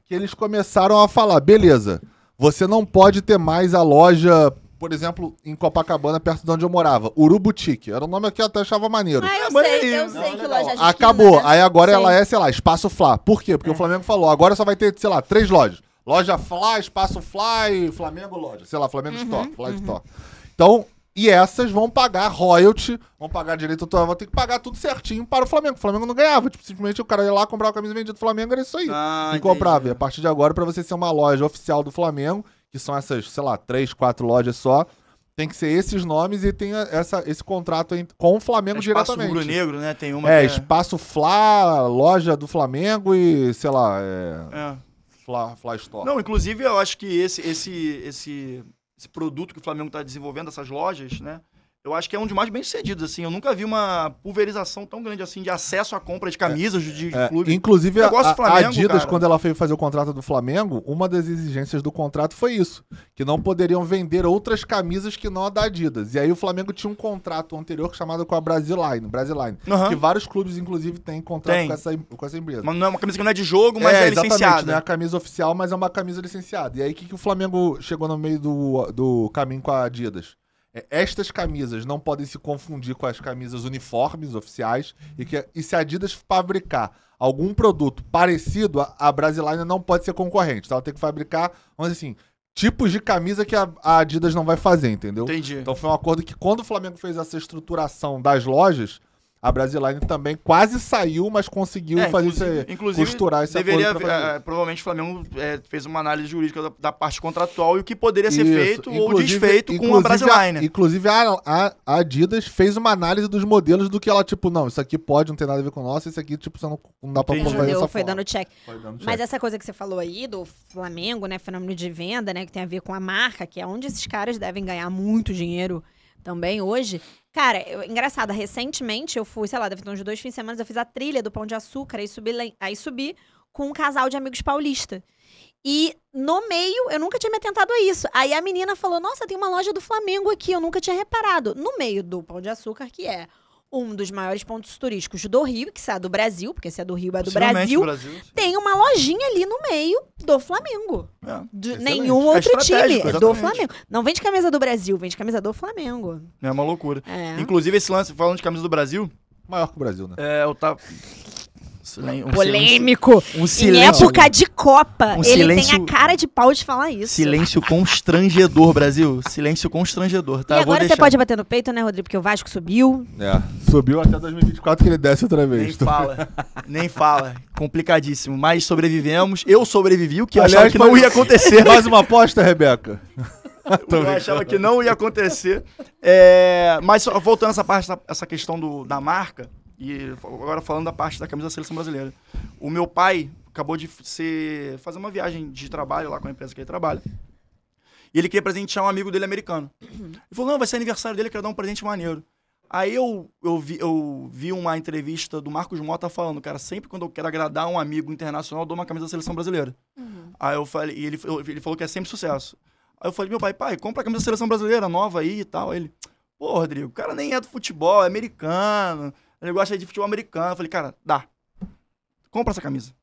que eles começaram a falar, beleza, você não pode ter mais a loja, por exemplo, em Copacabana, perto de onde eu morava. Urubutique. Era um nome que eu até achava maneiro. Ah, eu Mas sei, aí- eu Não, sei que Legal. loja de Acabou. né? Aí agora Sei. ela é, sei lá, Espaço Flá. Por quê? Porque o Flamengo falou, agora só vai ter, sei lá, três lojas. Loja Flá, Espaço Flá e Flamengo Loja. Sei lá, Flamengo Uhum, Store, Flá Store. Então, e essas vão pagar royalty, vão pagar direito autoral, vão ter que pagar tudo certinho para o Flamengo. O Flamengo não ganhava. Tipo, simplesmente o cara ia lá comprar a camisa vendida do Flamengo, era isso aí. Ah, comprava. E a partir de agora, pra você ser uma loja oficial do Flamengo, que são essas, sei lá, três, quatro lojas só, tem que ser esses nomes e tem essa, esse contrato com o Flamengo Espaço diretamente. Rubro Negro, né? Tem uma É, que Espaço Flá, loja do Flamengo e, sei lá, é, é. Fla, Fla Store. Não, inclusive eu acho que esse, esse, esse, esse produto que o Flamengo está desenvolvendo, essas lojas, né? Eu acho que é um dos mais bem sucedidos, assim. Eu nunca vi uma pulverização tão grande assim de acesso à compra de camisas de É, clube. inclusive, a, do a Flamengo, Adidas, cara. quando ela foi fazer o contrato do Flamengo, uma das exigências do contrato foi isso: que não poderiam vender outras camisas que não a da Adidas. E aí o Flamengo tinha um contrato anterior chamado com a Brasiline, Brasiline Aham. que vários clubes, inclusive, têm contrato Tem. com essa, com essa empresa. Mas não é uma camisa que não é de jogo, mas é, exatamente, licenciada. não é a camisa oficial, mas é uma camisa licenciada. E aí, o que, que o Flamengo chegou no meio do, do caminho com a Adidas? É, estas camisas não podem se confundir com as camisas uniformes oficiais e que e se a Adidas fabricar algum produto parecido, a, a Brasiline não pode ser concorrente. Então ela tem que fabricar, vamos dizer assim, tipos de camisa que a, a Adidas não vai fazer, entendeu? Entendi. Então foi um acordo que quando o Flamengo fez essa estruturação das lojas, a Brasiline também quase saiu, mas conseguiu É, fazer inclusive- esse, inclusive, costurar esse deveria, acordo pra fazer. é, provavelmente o Flamengo é, fez uma análise jurídica da, da parte contratual e o que poderia ser Isso. feito ou Inclusive- desfeito com a Brasiline. Inclusive, a, a- a Adidas fez uma análise dos modelos do que ela, tipo, não, isso aqui pode, não tem nada a ver com o nosso, isso aqui, tipo, você não, não dá pra Entendi. Deu, dessa foi dando check. Foi dando Mas check. essa coisa que você falou aí do Flamengo, né? Fenômeno de venda, né? Que tem a ver com a marca, que é onde esses caras devem ganhar muito dinheiro também hoje. Cara, eu- engraçado, recentemente eu fui, sei lá, deve ter uns dois fins de semana, eu fiz a trilha do Pão de Açúcar, aí subi, aí subi com um casal de amigos paulista. E no meio, eu nunca tinha me atentado a isso. Aí a menina falou: Nossa, tem uma loja do Flamengo aqui, eu nunca tinha reparado. No meio do Pão de Açúcar, que é um dos maiores pontos turísticos do Rio, que sai do Brasil, porque se é do Rio é do Brasil, do Brasil. tem uma lojinha ali no meio do Flamengo. É. Nenhum É outro time. É do exatamente. Flamengo. Não vende camisa do Brasil, vende camisa do Flamengo. É uma loucura. É. Inclusive, esse lance, falando de camisa do Brasil, Maior que o Brasil, né? é, eu tava. Silen- um Polêmico. silêncio- Um Em silêncio. época de Copa, Um ele tem a cara de pau de falar isso. Silêncio constrangedor, Brasil. Silêncio constrangedor, tá? e agora você pode bater no peito, né, Rodrigo? Porque o Vasco subiu. É. Subiu até 2024 que ele desce outra vez. Nem fala. Nem fala. Complicadíssimo. Mas sobrevivemos. Eu sobrevivi, o que eu achava que não ia acontecer. Mais uma aposta, Rebeca? Tô eu achava que não ia acontecer. É, mas voltando essa parte, essa- essa questão do, da marca, e agora falando da parte da camisa da seleção brasileira. O meu pai acabou de ser, fazer uma viagem de trabalho lá com a empresa que ele trabalha. E ele queria presentear um amigo dele americano. Ele falou: não, vai ser aniversário dele, eu quero dar um presente maneiro. Aí eu, eu, vi, eu vi uma entrevista do Marcos Mota falando, cara, sempre quando eu quero agradar um amigo internacional, eu dou uma camisa da seleção brasileira. Aí eu falei, e ele, eu- ele falou que é sempre sucesso. Aí eu falei, meu pai, pai, compra a camisa da seleção brasileira nova aí e tal. Aí ele, pô, Rodrigo, o cara nem é do futebol, é americano. Ele gosta de futebol americano. Eu falei, cara, dá. Compra essa camisa.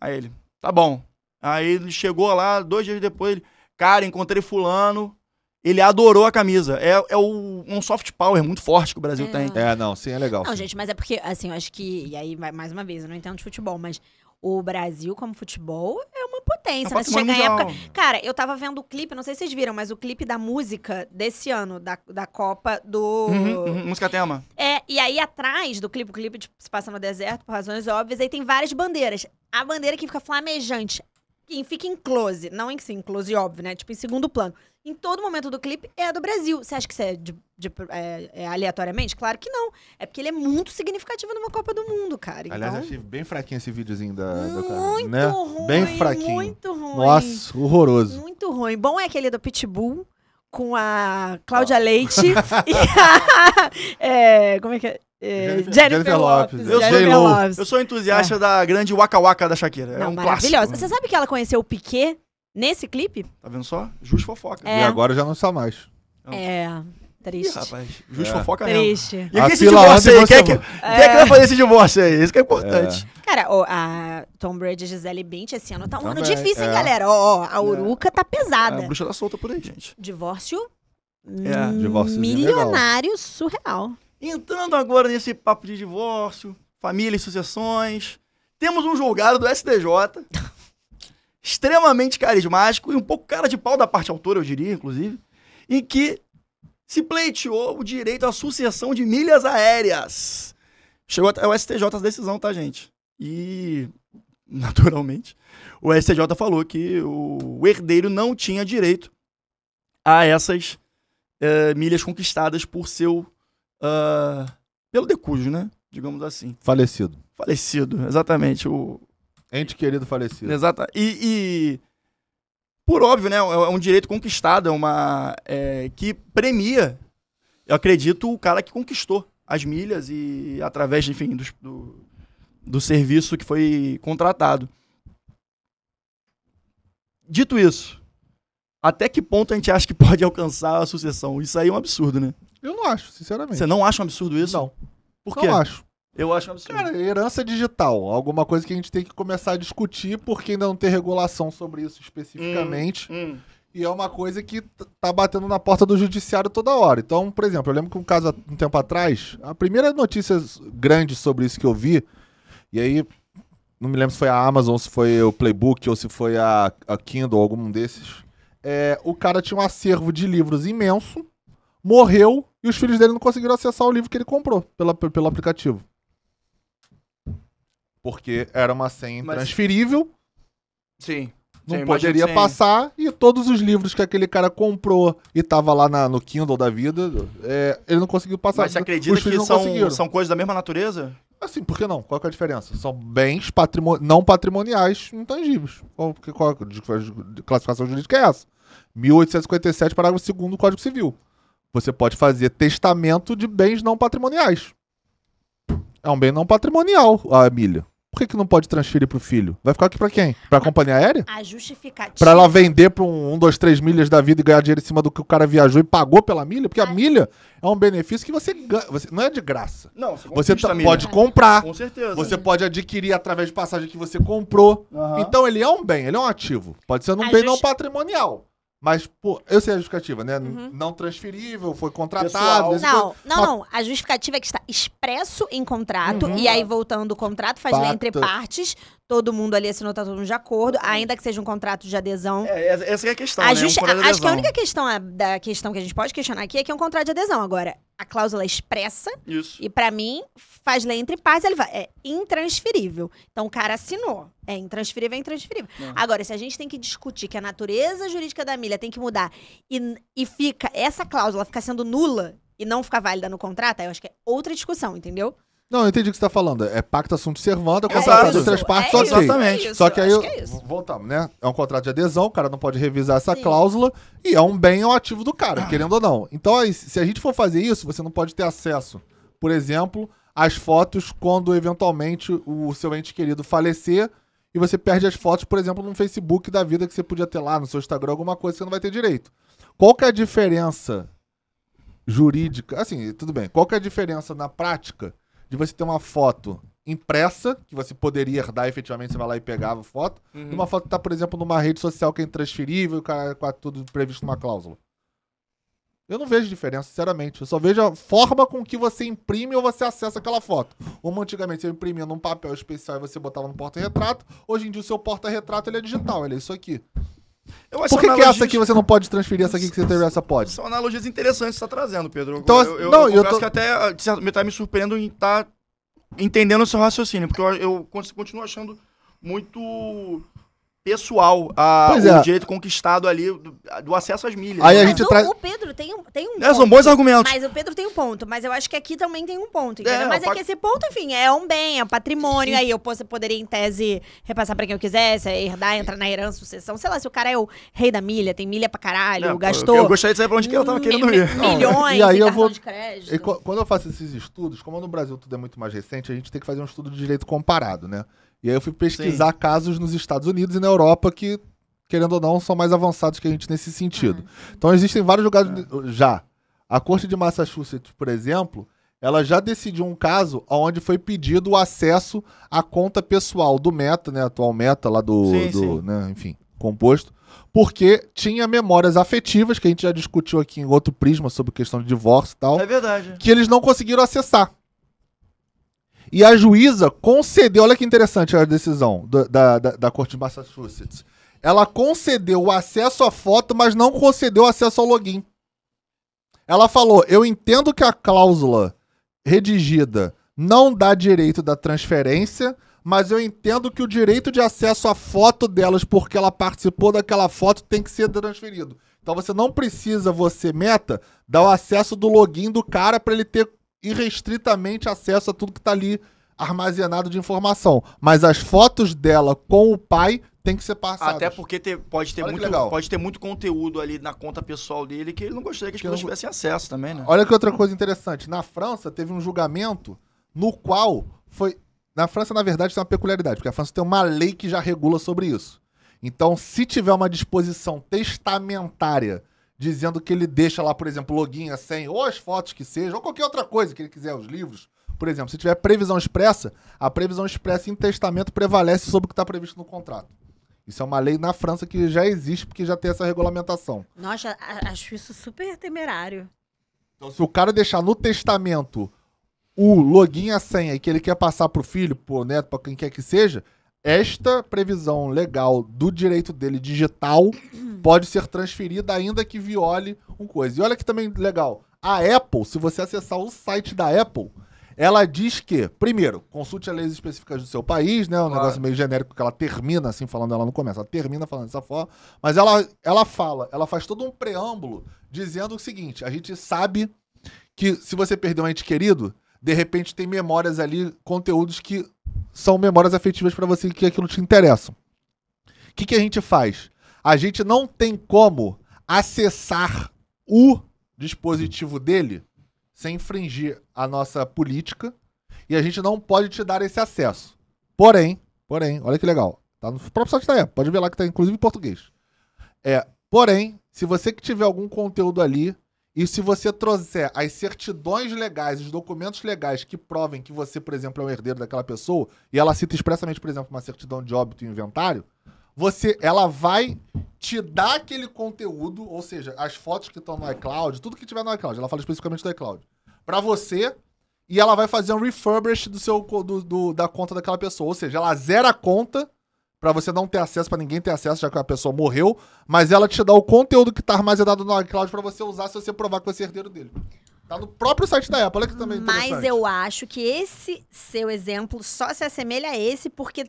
Aí ele, tá bom. Aí ele chegou lá, dois dias depois, ele, cara, encontrei fulano. Ele adorou a camisa. É, é o- um soft power muito forte que o Brasil É. tem. É, não, sim, é legal. Não, sim. gente, mas é porque, assim, eu acho que. E aí, mais uma vez, eu não entendo de futebol, mas o Brasil, como futebol, é uma É um potência. né? Você patrimônio chega em época. Cara, eu tava vendo o clipe, não sei se vocês viram, mas o clipe da música desse ano, da, da Copa do. Uhum, uhum, música tema. É, e aí atrás do clipe, o clipe tipo, se passa no deserto, por razões óbvias, aí tem várias bandeiras. A bandeira que fica flamejante, que fica em close, não em sim, close óbvio, né? Tipo, em segundo plano. Em todo momento do clipe é a do Brasil. Você acha que isso é, de- de- é- é aleatoriamente? Claro que não. É porque ele é muito significativo numa Copa do Mundo, cara. Aliás, então, achei bem fraquinho esse videozinho da, do cara. muito né? ruim. Bem fraquinho. Muito ruim. Nossa, horroroso. Muito ruim. Bom é aquele do Pitbull com a Cláudia Leite e a. é, como é que é? É, Jennifer- Lopes. Lopes. Eu sou- Jennifer J-Lo. Lopes. Eu sou entusiasta da grande Waka Waka da Shakira. é Não, um maravilhosa. clássico. Você sabe que ela conheceu o Piquet nesse clipe? Tá vendo só? Justo fofoca. É. E agora já não está mais. É. Ih, Triste. rapaz. Justo É. fofoca mesmo. Triste. E aqui esse Assila divórcio aí? Quem é que, quem é que vai fazer esse divórcio aí? Isso que é importante. Cara, ó, a Tom Brady e Gisele Bündchen esse ano tá um ano Também, difícil, hein, é. galera? Ó, ó, a uruca tá É, pesada. a bruxa tá solta por aí, gente. Divórcio É, milionário surreal. Entrando agora nesse papo de divórcio, família e sucessões, temos um julgado do STJ, extremamente carismático e um pouco cara de pau da parte autora, eu diria, inclusive, em que se pleiteou o direito à sucessão de milhas aéreas. Chegou até o STJ essa decisão, tá, gente? E, naturalmente, o STJ falou que o herdeiro não tinha direito a essas eh, milhas conquistadas por seu ah, pelo decújo, né? Digamos assim. Falecido. Falecido, exatamente. O, Ente querido falecido. Exato. E, e, por óbvio, né? É um direito conquistado, é uma. é, que premia, eu acredito, o cara que conquistou as milhas e através, enfim, dos- do, do serviço que foi contratado. Dito isso, até que ponto a gente acha que pode alcançar a sucessão? Isso aí é um absurdo, né? Eu não acho, sinceramente. Você não acha um absurdo isso? Não. Por quê? Não acho. Eu acho um absurdo. Cara, herança digital, alguma coisa que a gente tem que começar a discutir, porque ainda não tem regulação sobre isso especificamente. Hum, E é uma coisa que tá batendo na porta do judiciário toda hora. Então, por exemplo, eu lembro que um caso há um tempo atrás, a primeira notícia grande sobre isso que eu vi, e aí, não me lembro se foi a Amazon, se foi o Playbook ou se foi a, a Kindle, algum desses. É, o cara tinha um acervo de livros imenso, morreu e os filhos dele não conseguiram acessar o livro que ele comprou pela, pelo aplicativo. Porque era uma senha Mas- intransferível, sim. não Sim, poderia passar e todos os livros que aquele cara comprou e tava lá na- no Kindle da vida, é, ele não conseguiu passar. Mas você acredita que são, são coisas da mesma natureza? Assim, por que não? Qual que é a diferença? São bens patrimo- não patrimoniais intangíveis. Qual, qual de classificação jurídica é essa? 1857, parágrafo 2 do Código Civil. Você pode fazer testamento de bens não patrimoniais. É um bem não patrimonial, a milha. Por que, que não pode transferir pro filho? Vai ficar aqui pra quem? Pra companhia aérea? A justificativa. Pra ela vender pra um, um, dois, três milhas da vida e ganhar dinheiro em cima do que o cara viajou e pagou pela milha? Porque a milha é um benefício que você ganha. Você, não é de graça. Não, Você tá- pode comprar. Com certeza. Você pode adquirir através de passagem que você comprou. Então ele é um bem, ele é um ativo. Pode ser um A bem não justi- patrimonial. Mas, pô, eu sei a justificativa, né? Uhum. Não transferível, foi contratado. Não, não, Uma- não. A justificativa é que está expresso em contrato, Uhum. e aí voltando o contrato, faz lei entre partes, todo mundo ali assinou, tá todo mundo de acordo, ainda que seja um contrato de adesão. É, essa- é a questão, A né? Um acho que a adesão. única questão a- da questão que a gente pode questionar aqui é que é um contrato de adesão. Agora, a cláusula expressa, Isso. e pra mim, faz lei entre partes, ele vai, é intransferível. Então o cara assinou. É intransferível, é intransferível. Não. Agora, se a gente tem que discutir que a natureza jurídica da milha tem que mudar e, e fica essa cláusula ficar sendo nula e não ficar válida no contrato, aí eu acho que é outra discussão, entendeu? Não, eu entendi o que você tá falando. É pacto assunto servando, é Exato. contrato entre as partes, é ok. Exatamente. é isso, Só que aí, eu- é isso. voltamos, né? É um contrato de adesão, o cara não pode revisar essa Sim. cláusula e é um bem é um ativo do cara, querendo ou não. Então, aí, se a gente for fazer isso, você não pode ter acesso, por exemplo, às fotos quando eventualmente o seu ente querido falecer e você perde as fotos, por exemplo, no Facebook da vida que você podia ter lá, no seu Instagram, alguma coisa que você não vai ter direito. Qual que é a diferença jurídica? Assim, tudo bem. Qual que é a diferença na prática de você ter uma foto impressa, que você poderia herdar efetivamente, você vai lá e pegava a foto, Uhum. e uma foto que tá, por exemplo, numa rede social que é intransferível, o cara com tudo previsto numa cláusula. Eu não vejo diferença, sinceramente. Eu só vejo a forma com que você imprime ou você acessa aquela foto. Uma antigamente você imprimia num papel especial e você botava no porta-retrato. Hoje em dia o seu porta-retrato ele é digital, ele é isso aqui. Por que, que essa aqui você não pode transferir, essa aqui que você teve, essa pode? São analogias interessantes que você está trazendo, Pedro. Então, eu, eu, não, eu eu tô- que até de certo, tá me surpreendendo em estar entendendo o seu raciocínio, porque eu, eu con- continuo achando muito pessoal a, Pois o é. direito conquistado ali do, do acesso às milhas. Aí a né? Mas gente o, traz- o Pedro tem um, tem um É, são ponto. bons argumentos. Mas o Pedro tem um ponto, mas eu acho que aqui também tem um ponto? É, mas é pa- que esse ponto, enfim, é um bem, é um patrimônio, aí eu posso, poderia, em tese, repassar pra quem eu quisesse, é herdar, entrar na herança, sucessão, sei lá, se o cara é o rei da milha, tem milha pra caralho, É, pô, gastou Eu, eu gostaria de saber pra onde que ela tava querendo ir. mi- milhões e aí eu vou- de crédito. E qu- quando eu faço esses estudos, como no Brasil tudo é muito mais recente, a gente tem que fazer um estudo de direito comparado, né? E aí eu fui pesquisar casos nos Estados Unidos e na Europa que, querendo ou não, são mais avançados que a gente nesse sentido. Então existem vários lugares já. A Corte de Massachusetts, por exemplo, ela já decidiu um caso onde foi pedido o acesso à conta pessoal do Meta, né? Atual Meta lá do, Sim, do sim. né, enfim, composto, porque tinha memórias afetivas que a gente já discutiu aqui em outro prisma sobre questão de divórcio e tal É verdade. que eles não conseguiram acessar. E a juíza concedeu, olha que interessante a decisão da, da, da Corte de Massachusetts. Ela concedeu o acesso à foto, mas não concedeu acesso ao login. Ela falou: Eu entendo que a cláusula redigida não dá direito da transferência, mas eu entendo que o direito de acesso à foto delas, porque ela participou daquela foto, tem que ser transferido. Então você não precisa, você, meta, dar o acesso do login do cara para ele ter irrestritamente acesso a tudo que tá ali armazenado de informação. Mas as fotos dela com o pai tem que ser passadas. Até porque ter- pode, ter Olha muito, pode ter muito conteúdo ali na conta pessoal dele que ele não gostaria que as Que pessoas não- tivessem acesso também, né? Olha que outra coisa interessante. Na França teve um julgamento no qual foi. Na França, na verdade, tem uma peculiaridade, porque a França tem uma lei que já regula sobre isso. Então, se tiver uma disposição testamentária dizendo que ele deixa lá, por exemplo, login, a senha, ou as fotos que seja, ou qualquer outra coisa que ele quiser, os livros, por exemplo, se tiver previsão expressa, a previsão expressa em testamento prevalece sobre o que está previsto no contrato. Isso é uma lei na França que já existe, porque já tem essa regulamentação. Nossa, acho isso super temerário. Então, se o cara deixar no testamento o login a senha e que ele quer passar pro filho, pro neto, pra quem quer que seja, esta previsão legal do direito dele digital pode ser transferida ainda que viole um coisa. E olha que também legal. A Apple, se você acessar o site da Apple, ela diz que, primeiro, consulte as leis específicas do seu país, né? Um Claro. negócio meio genérico que ela termina assim, falando ela no começo. Ela termina falando dessa forma. Mas ela, ela fala, ela faz todo um preâmbulo dizendo o seguinte: a gente sabe que se você perder um ente querido, de repente tem memórias ali, conteúdos que são memórias afetivas pra você que aquilo te interessam. O que, que a gente faz? A gente não tem como acessar o dispositivo dele sem infringir a nossa política e a gente não pode te dar esse acesso. Porém, porém, olha que legal. Tá no próprio site da Apple. Pode ver lá que tá inclusive em português. É, porém, se você que tiver algum conteúdo ali e se você trouxer as certidões legais, os documentos legais que provem que você, por exemplo, é um herdeiro daquela pessoa, e ela cita expressamente, por exemplo, uma certidão de óbito e inventário, você, ela vai te dar aquele conteúdo, ou seja, as fotos que estão no iCloud, tudo que tiver no iCloud, ela fala especificamente do iCloud, pra você, e ela vai fazer um refurbish do seu, do, do- da conta daquela pessoa, ou seja, ela zera a conta pra você não ter acesso, pra ninguém ter acesso, já que a pessoa morreu, mas ela te dá o conteúdo que tá armazenado no iCloud pra você usar se você provar que você é herdeiro dele. Tá no próprio site da Apple, olha que também é Mas eu acho que esse seu exemplo só se assemelha a esse porque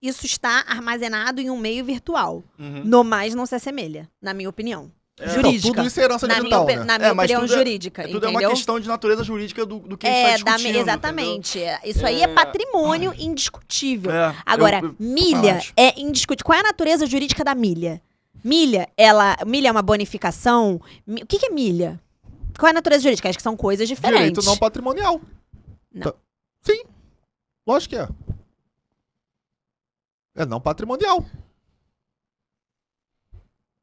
isso está armazenado em um meio virtual. Uhum. No mais não se assemelha, na minha opinião. Então, Jurídica. tudo isso é herança na minha, digital, opi- né? na minha É, mas opinião tudo é- jurídica, Tudo é entendeu? uma questão de natureza jurídica do, do que a é, gente da, está discutindo. exatamente. Isso aí é, É. patrimônio indiscutível. entendeu? É, Agora, eu- eu- milha acho. é indiscutível. Qual é a natureza jurídica da milha? Milha, ela, milha é uma bonificação. O que, que é milha? Qual é a natureza jurídica? Acho que são coisas diferentes. Direito não patrimonial. Não. Tá- Sim. Lógico que é. É não patrimonial.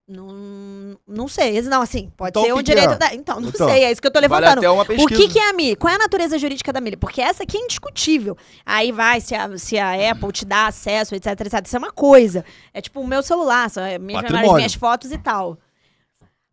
Não, não sei. Não, assim, pode Então, ser o um direito é? da. Então, não Então, sei, é isso que eu tô Vale levantando. uma o que, que é a milha? Qual é a natureza jurídica da milha? Porque essa aqui é indiscutível. Aí vai, se a, se a Apple te dá acesso, etc, etc. Isso é uma coisa. É tipo o meu celular, são é, minhas, Patrimônio. as minhas fotos e tal.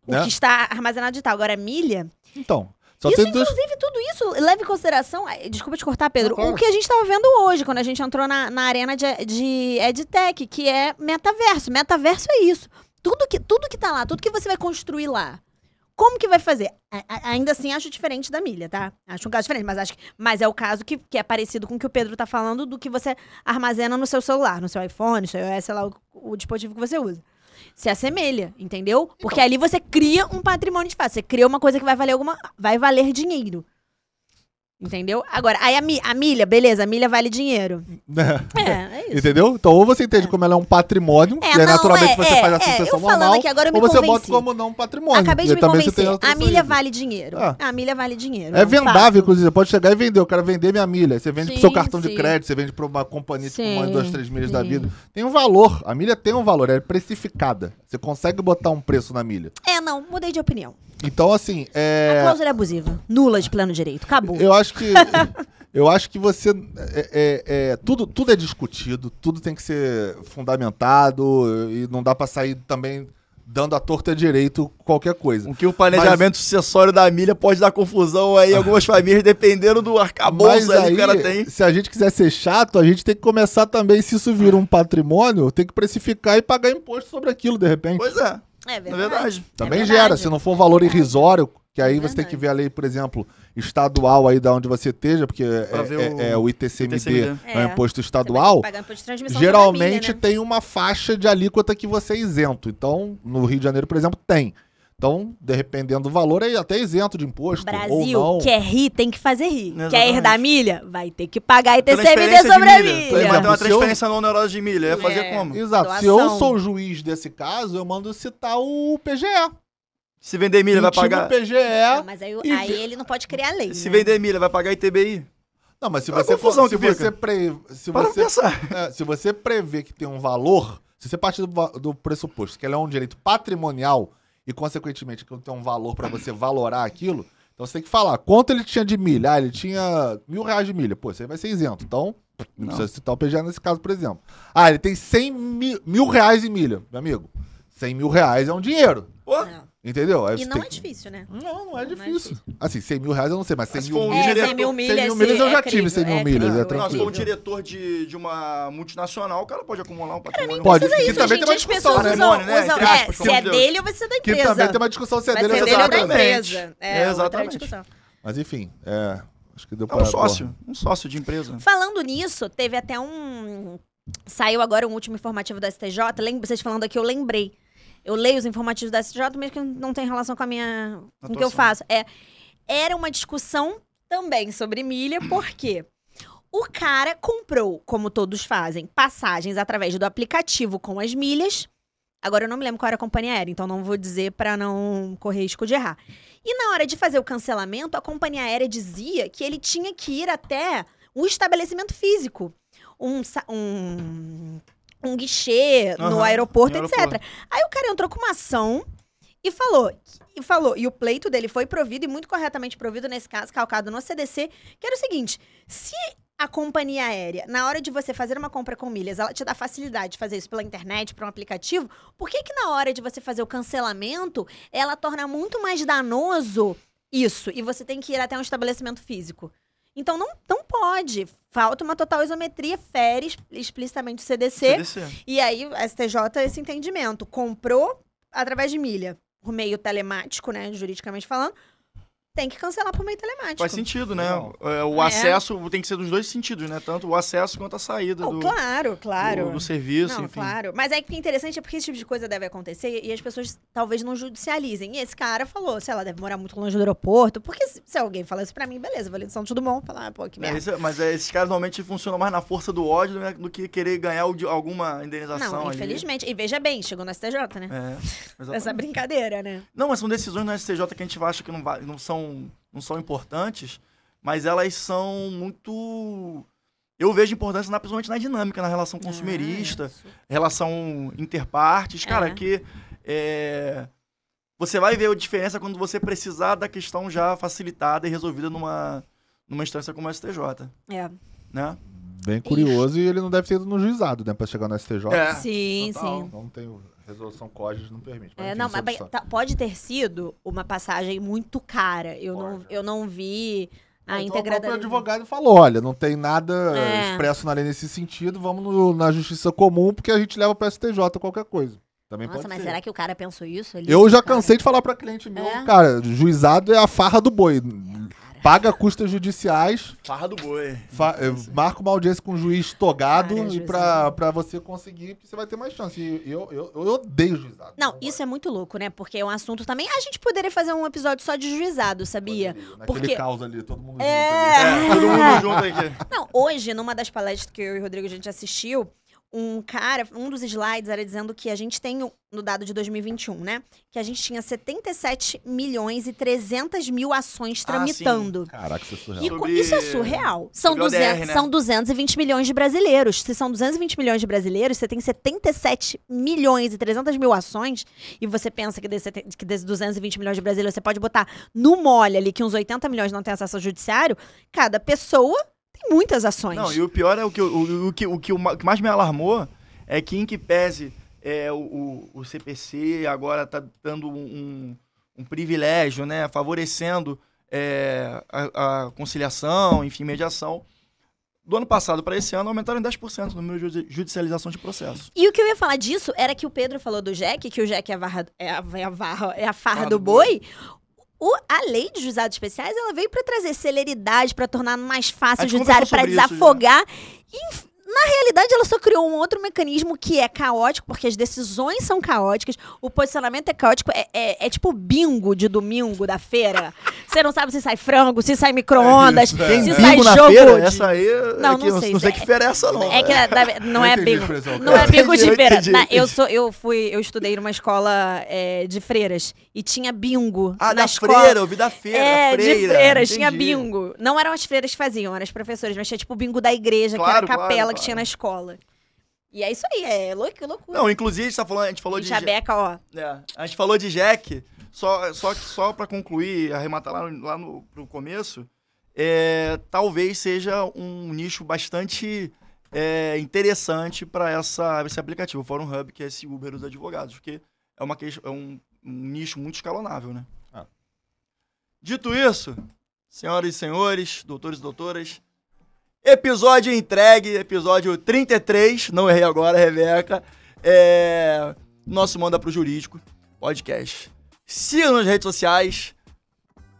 O Né? que está armazenado digital. Agora, milha. Então. Só isso, tem dois. inclusive, tudo isso leva em consideração. Desculpa te cortar, Pedro. Não. O que a gente estava vendo hoje, quando a gente entrou na, na arena de, de EdTech, que é metaverso. Metaverso é isso. Tudo que, tudo que tá lá, tudo que você vai construir lá. Como que vai fazer? A- ainda assim, acho diferente da milha, tá? Acho um caso diferente, mas acho que, mas é o caso que, que é parecido com o que o Pedro tá falando do que você armazena no seu celular, no seu iPhone, no seu iOS, sei lá, o, o dispositivo que você usa. Se assemelha, entendeu? Porque ali você cria um patrimônio de fato. Você cria uma coisa que vai valer alguma. Vai valer dinheiro. Entendeu? Agora, aí a, mi- a milha, beleza, a milha vale dinheiro. É, é isso. Entendeu? Então, ou você entende como ela é um patrimônio, É, e aí não, naturalmente é, você é, faz a é, sucessão normal, aqui agora eu me ou você bota convenci. como não patrimônio. Acabei de me convencer. A milha vale dinheiro. Ah. A milha vale dinheiro. É um vendável, inclusive. Você pode chegar e vender. Eu quero vender minha milha. Você vende pro Sim, seu cartão de sim. crédito, você vende pra uma companhia, tipo Sim, duas, três milhas da sim. vida. Tem um valor. A milha tem um valor, é precificada. Você consegue botar um preço na milha. É, não, mudei de opinião. Então, assim, A é. cláusula é abusiva. Nula de plano direito. Acabou. Eu acho que. Eu acho que você. É, é- é- tudo, tudo é discutido, tudo tem que ser fundamentado e não dá pra sair também dando a torta direito qualquer coisa. O que o planejamento sucessório da milha pode dar confusão aí em algumas famílias, dependendo do arcabouço Mas aí aí, que o cara tem. se a gente quiser ser chato, a gente tem que começar também, se isso vira um patrimônio, tem que precificar e pagar imposto sobre aquilo, de repente. Pois é, É na verdade. também é gera, verdade. se não for um valor Verdade. irrisório, que aí É você tem que verdade. ver a lei, por exemplo, estadual aí da onde você esteja, porque é, é- o é o ITCMD, ITCMD. é o É. imposto estadual. imposto geralmente milha, né? tem uma faixa de alíquota que você é isento. Então, no Rio de Janeiro, por exemplo, tem. Então, dependendo do valor, é até isento de imposto. Brasil ou não. quer rir, tem que fazer rir. Exatamente. Quer herdar milha? Vai ter que pagar ITCMD Transferência sobre a milha. milha. Vai ter uma se eu- transferência não onerosa de milha. Ia fazer É. como? Exato. Se eu Doação. sou o juiz desse caso, eu mando citar o PGE. Se vender milha, vai pagar. o PGE. Não, mas aí, E aí ele não pode criar lei. Se né? vender milha, vai pagar ITBI? Não, mas se É você confusão for, se você pre, se Para você pensar. É, se você prevê que tem um valor, se você partir do, do pressuposto que ela é um direito patrimonial e, consequentemente, que tem um valor para você valorar aquilo, então você tem que falar quanto ele tinha de milha. Ah, ele tinha mil reais de milha. Pô, isso aí vai ser isento. Então, não, Não. precisa citar o PGA nesse caso, por exemplo. Ah, ele tem 100 mil, mil reais em milha, meu amigo. 100 mil reais é um dinheiro. Pô, Não. Entendeu? Aí E você não tem é que- difícil, né? Não, não é Não é difícil. assim, 100 mil reais eu não sei, mas 100 Mas mil for um milhas... É, diretor- 100 mil 100 milhas. mil milhas eu é já tive crível, 100 mil é milhas, é não, se for um diretor de, de uma multinacional, o cara pode acumular um patrimônio. Pode. Precisa Que isso, também gente, tem uma as discussão, pessoas né? usam, Patrimônio, né? usam- Entre é, aspas, se é dele ou vai ser da Que empresa. também tem uma discussão se é Vai dele ser ou dele ou se da é Exatamente. empresa. É, É, outra exatamente. discussão. Mas enfim, é. Acho que deu É pra. um sócio. Um sócio de empresa. Falando nisso, teve até um. Saiu agora um último informativo da STJ. Lembra, vocês falando aqui, eu lembrei. Eu leio os informativos da STJ, mesmo que não tem relação com a minha. com o que eu faço. É, era uma discussão também sobre milha, porque o cara comprou, como todos fazem, passagens através do aplicativo com as milhas. Agora eu não me lembro qual era a companhia aérea, então não vou dizer pra não correr risco de errar. E na hora de fazer o cancelamento, a companhia aérea dizia que ele tinha que ir até o estabelecimento físico. Um, um, um guichê no Aham, aeroporto, no etc. aeroporto. Aí o cara entrou com uma ação e falou, e falou, e o pleito dele foi provido, e muito corretamente provido nesse caso, calcado no CDC, que era o seguinte: se a companhia aérea, na hora de você fazer uma compra com milhas, ela te dá facilidade de fazer isso pela internet, por um aplicativo, por que que na hora de você fazer o cancelamento, ela torna muito mais danoso isso, e você tem que ir até um estabelecimento físico? Então não, não pode. Falta uma total isometria, fere explicitamente o CDC. CDC. E aí, o STJ, esse entendimento. Comprou através de milha, por meio telemático, né? Juridicamente falando, tem que cancelar por meio telemático. Faz sentido, né? Não. É, O É. acesso tem que ser dos dois sentidos, né? Tanto o acesso quanto a saída Oh, do, claro, claro. do, do serviço, não, enfim. claro. Mas aí o que é interessante é porque esse tipo de coisa deve acontecer e as pessoas talvez não judicializem. E esse cara falou, sei lá, deve morar muito longe do aeroporto. Porque se, alguém falar isso pra mim, beleza, vou ali no São Tudo Bom, falar, ah, pô, que É, merda. é- mas é, esses caras normalmente funcionam mais na força do ódio né, do que querer ganhar o alguma indenização. Não, ali. infelizmente. E veja bem, chegou no STJ, né? É, Essa brincadeira, né? Não, mas são decisões no STJ que a gente acha que não, vai- não, são, não são importantes, mas elas são muito. Eu vejo importância na, principalmente na dinâmica, na relação consumerista, Ah, isso. relação interpartes. Cara, É. que é, você vai ver a diferença quando você precisar da questão já facilitada e resolvida numa, numa instância como a STJ. É. Né? Bem curioso e ele não deve ter ido no juizado, né? Pra chegar no STJ. É. Sim, total. sim. Não tem resolução código, não permite. É, enfim, não, é mas outra tá- pode ter sido uma passagem muito cara. Eu, não, eu não vi a Então, íntegra O próprio advogado falou: olha, não tem nada É. expresso na lei nesse sentido, vamos no- na justiça comum, porque a gente leva pra STJ qualquer coisa. Também Nossa, pode mas ser. será que o cara pensou isso? ali? Eu já Cara, cansei de falar pra cliente meu, É? cara, juizado é a farra do boi. Paga custas judiciais, Farra do boi. fa- eh, marca uma audiência com um juiz togado Cara, e pra, pra você conseguir, você vai ter mais chance. E eu, eu, eu odeio juizado. Não, isso é muito louco, né? Porque é um assunto também. A gente poderia fazer um episódio só de juizado, sabia? Naquele porque- caos ali, todo mundo É. junto ali. É, todo mundo junto aqui. Não, hoje, numa das palestras que eu e o Rodrigo a gente assistiu, um cara, um dos slides era dizendo que a gente tem, no dado de 2021, né? Que a gente tinha 77 milhões e 300 mil ações Ah, tramitando. Caraca, isso é surreal. E Sobre- isso é surreal. São, sobre o 200, ODR, né? são 220 milhões de brasileiros. Se são 220 milhões de brasileiros, você tem 77 milhões e 300 mil ações, e você pensa que desses que desses 220 milhões de brasileiros você pode botar no mole ali que uns 80 milhões não têm acesso ao judiciário, cada pessoa tem muitas ações. Não, e o pior é o que, o, o, que, o, que, o que mais me alarmou é que, em que pese é, o, o, CPC agora está dando um, um privilégio, né, favorecendo é, a, a conciliação, enfim, mediação. Do ano passado para esse ano aumentaram em 10% o número de judi- judicialização de processos. E o que eu ia falar disso era que o Pedro falou do Jack, que o Jack é a, varra, é a, é a, varra, é a farra Farra do do boi. O- a lei de juizados especiais, ela veio para trazer celeridade, para tornar mais fácil o judiciário, para sobre isso Na realidade, ela só criou um outro mecanismo que é caótico, porque as decisões são caóticas, o posicionamento é caótico, é, é, é tipo bingo de domingo da feira. Você não sabe se sai frango, se sai micro-ondas, isso, é. Tem se bingo sai na jogo. feira? de- Essa aí. Não, é que, não sei Não sei se que feira é essa, não. É que na- não é entendi bingo. Não é bingo de feira. entendi, Na- eu, sou, eu fui, eu estudei numa escola é, de freiras e tinha bingo. Ah, na da escola. freira, eu vi da feira. É, freira. de freiras, tinha entendi. bingo. Não eram as freiras que faziam, eram as professoras, mas tinha tipo o bingo da igreja, que Claro, era a claro, capela que tinha na escola. E é isso aí, é louco, loucura. Não, inclusive, a gente, tá falando, a gente falou e de. Chabeca, ó. É, a gente falou de Jack, só, só, só pra concluir, arrematar lá, no- lá no pro começo, é, talvez seja um nicho bastante é, interessante para esse aplicativo, o Fórum Hub, que é esse Uber dos advogados, porque é, uma, é um, um nicho muito escalonável, né? Ah. Dito isso, senhoras e senhores, doutores e doutoras, episódio entregue, episódio 33, não errei agora, Rebeca, é, nosso Manda Pro Jurídico podcast. Siga nas redes sociais,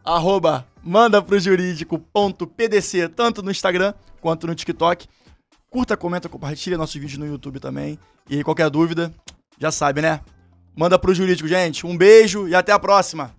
arroba mandaprojurídico.pdc, tanto no Instagram quanto no TikTok. Curta, comenta, compartilha nossos vídeos no YouTube também. E qualquer dúvida, já sabe, né? Manda pro jurídico, gente. Um beijo e até a próxima.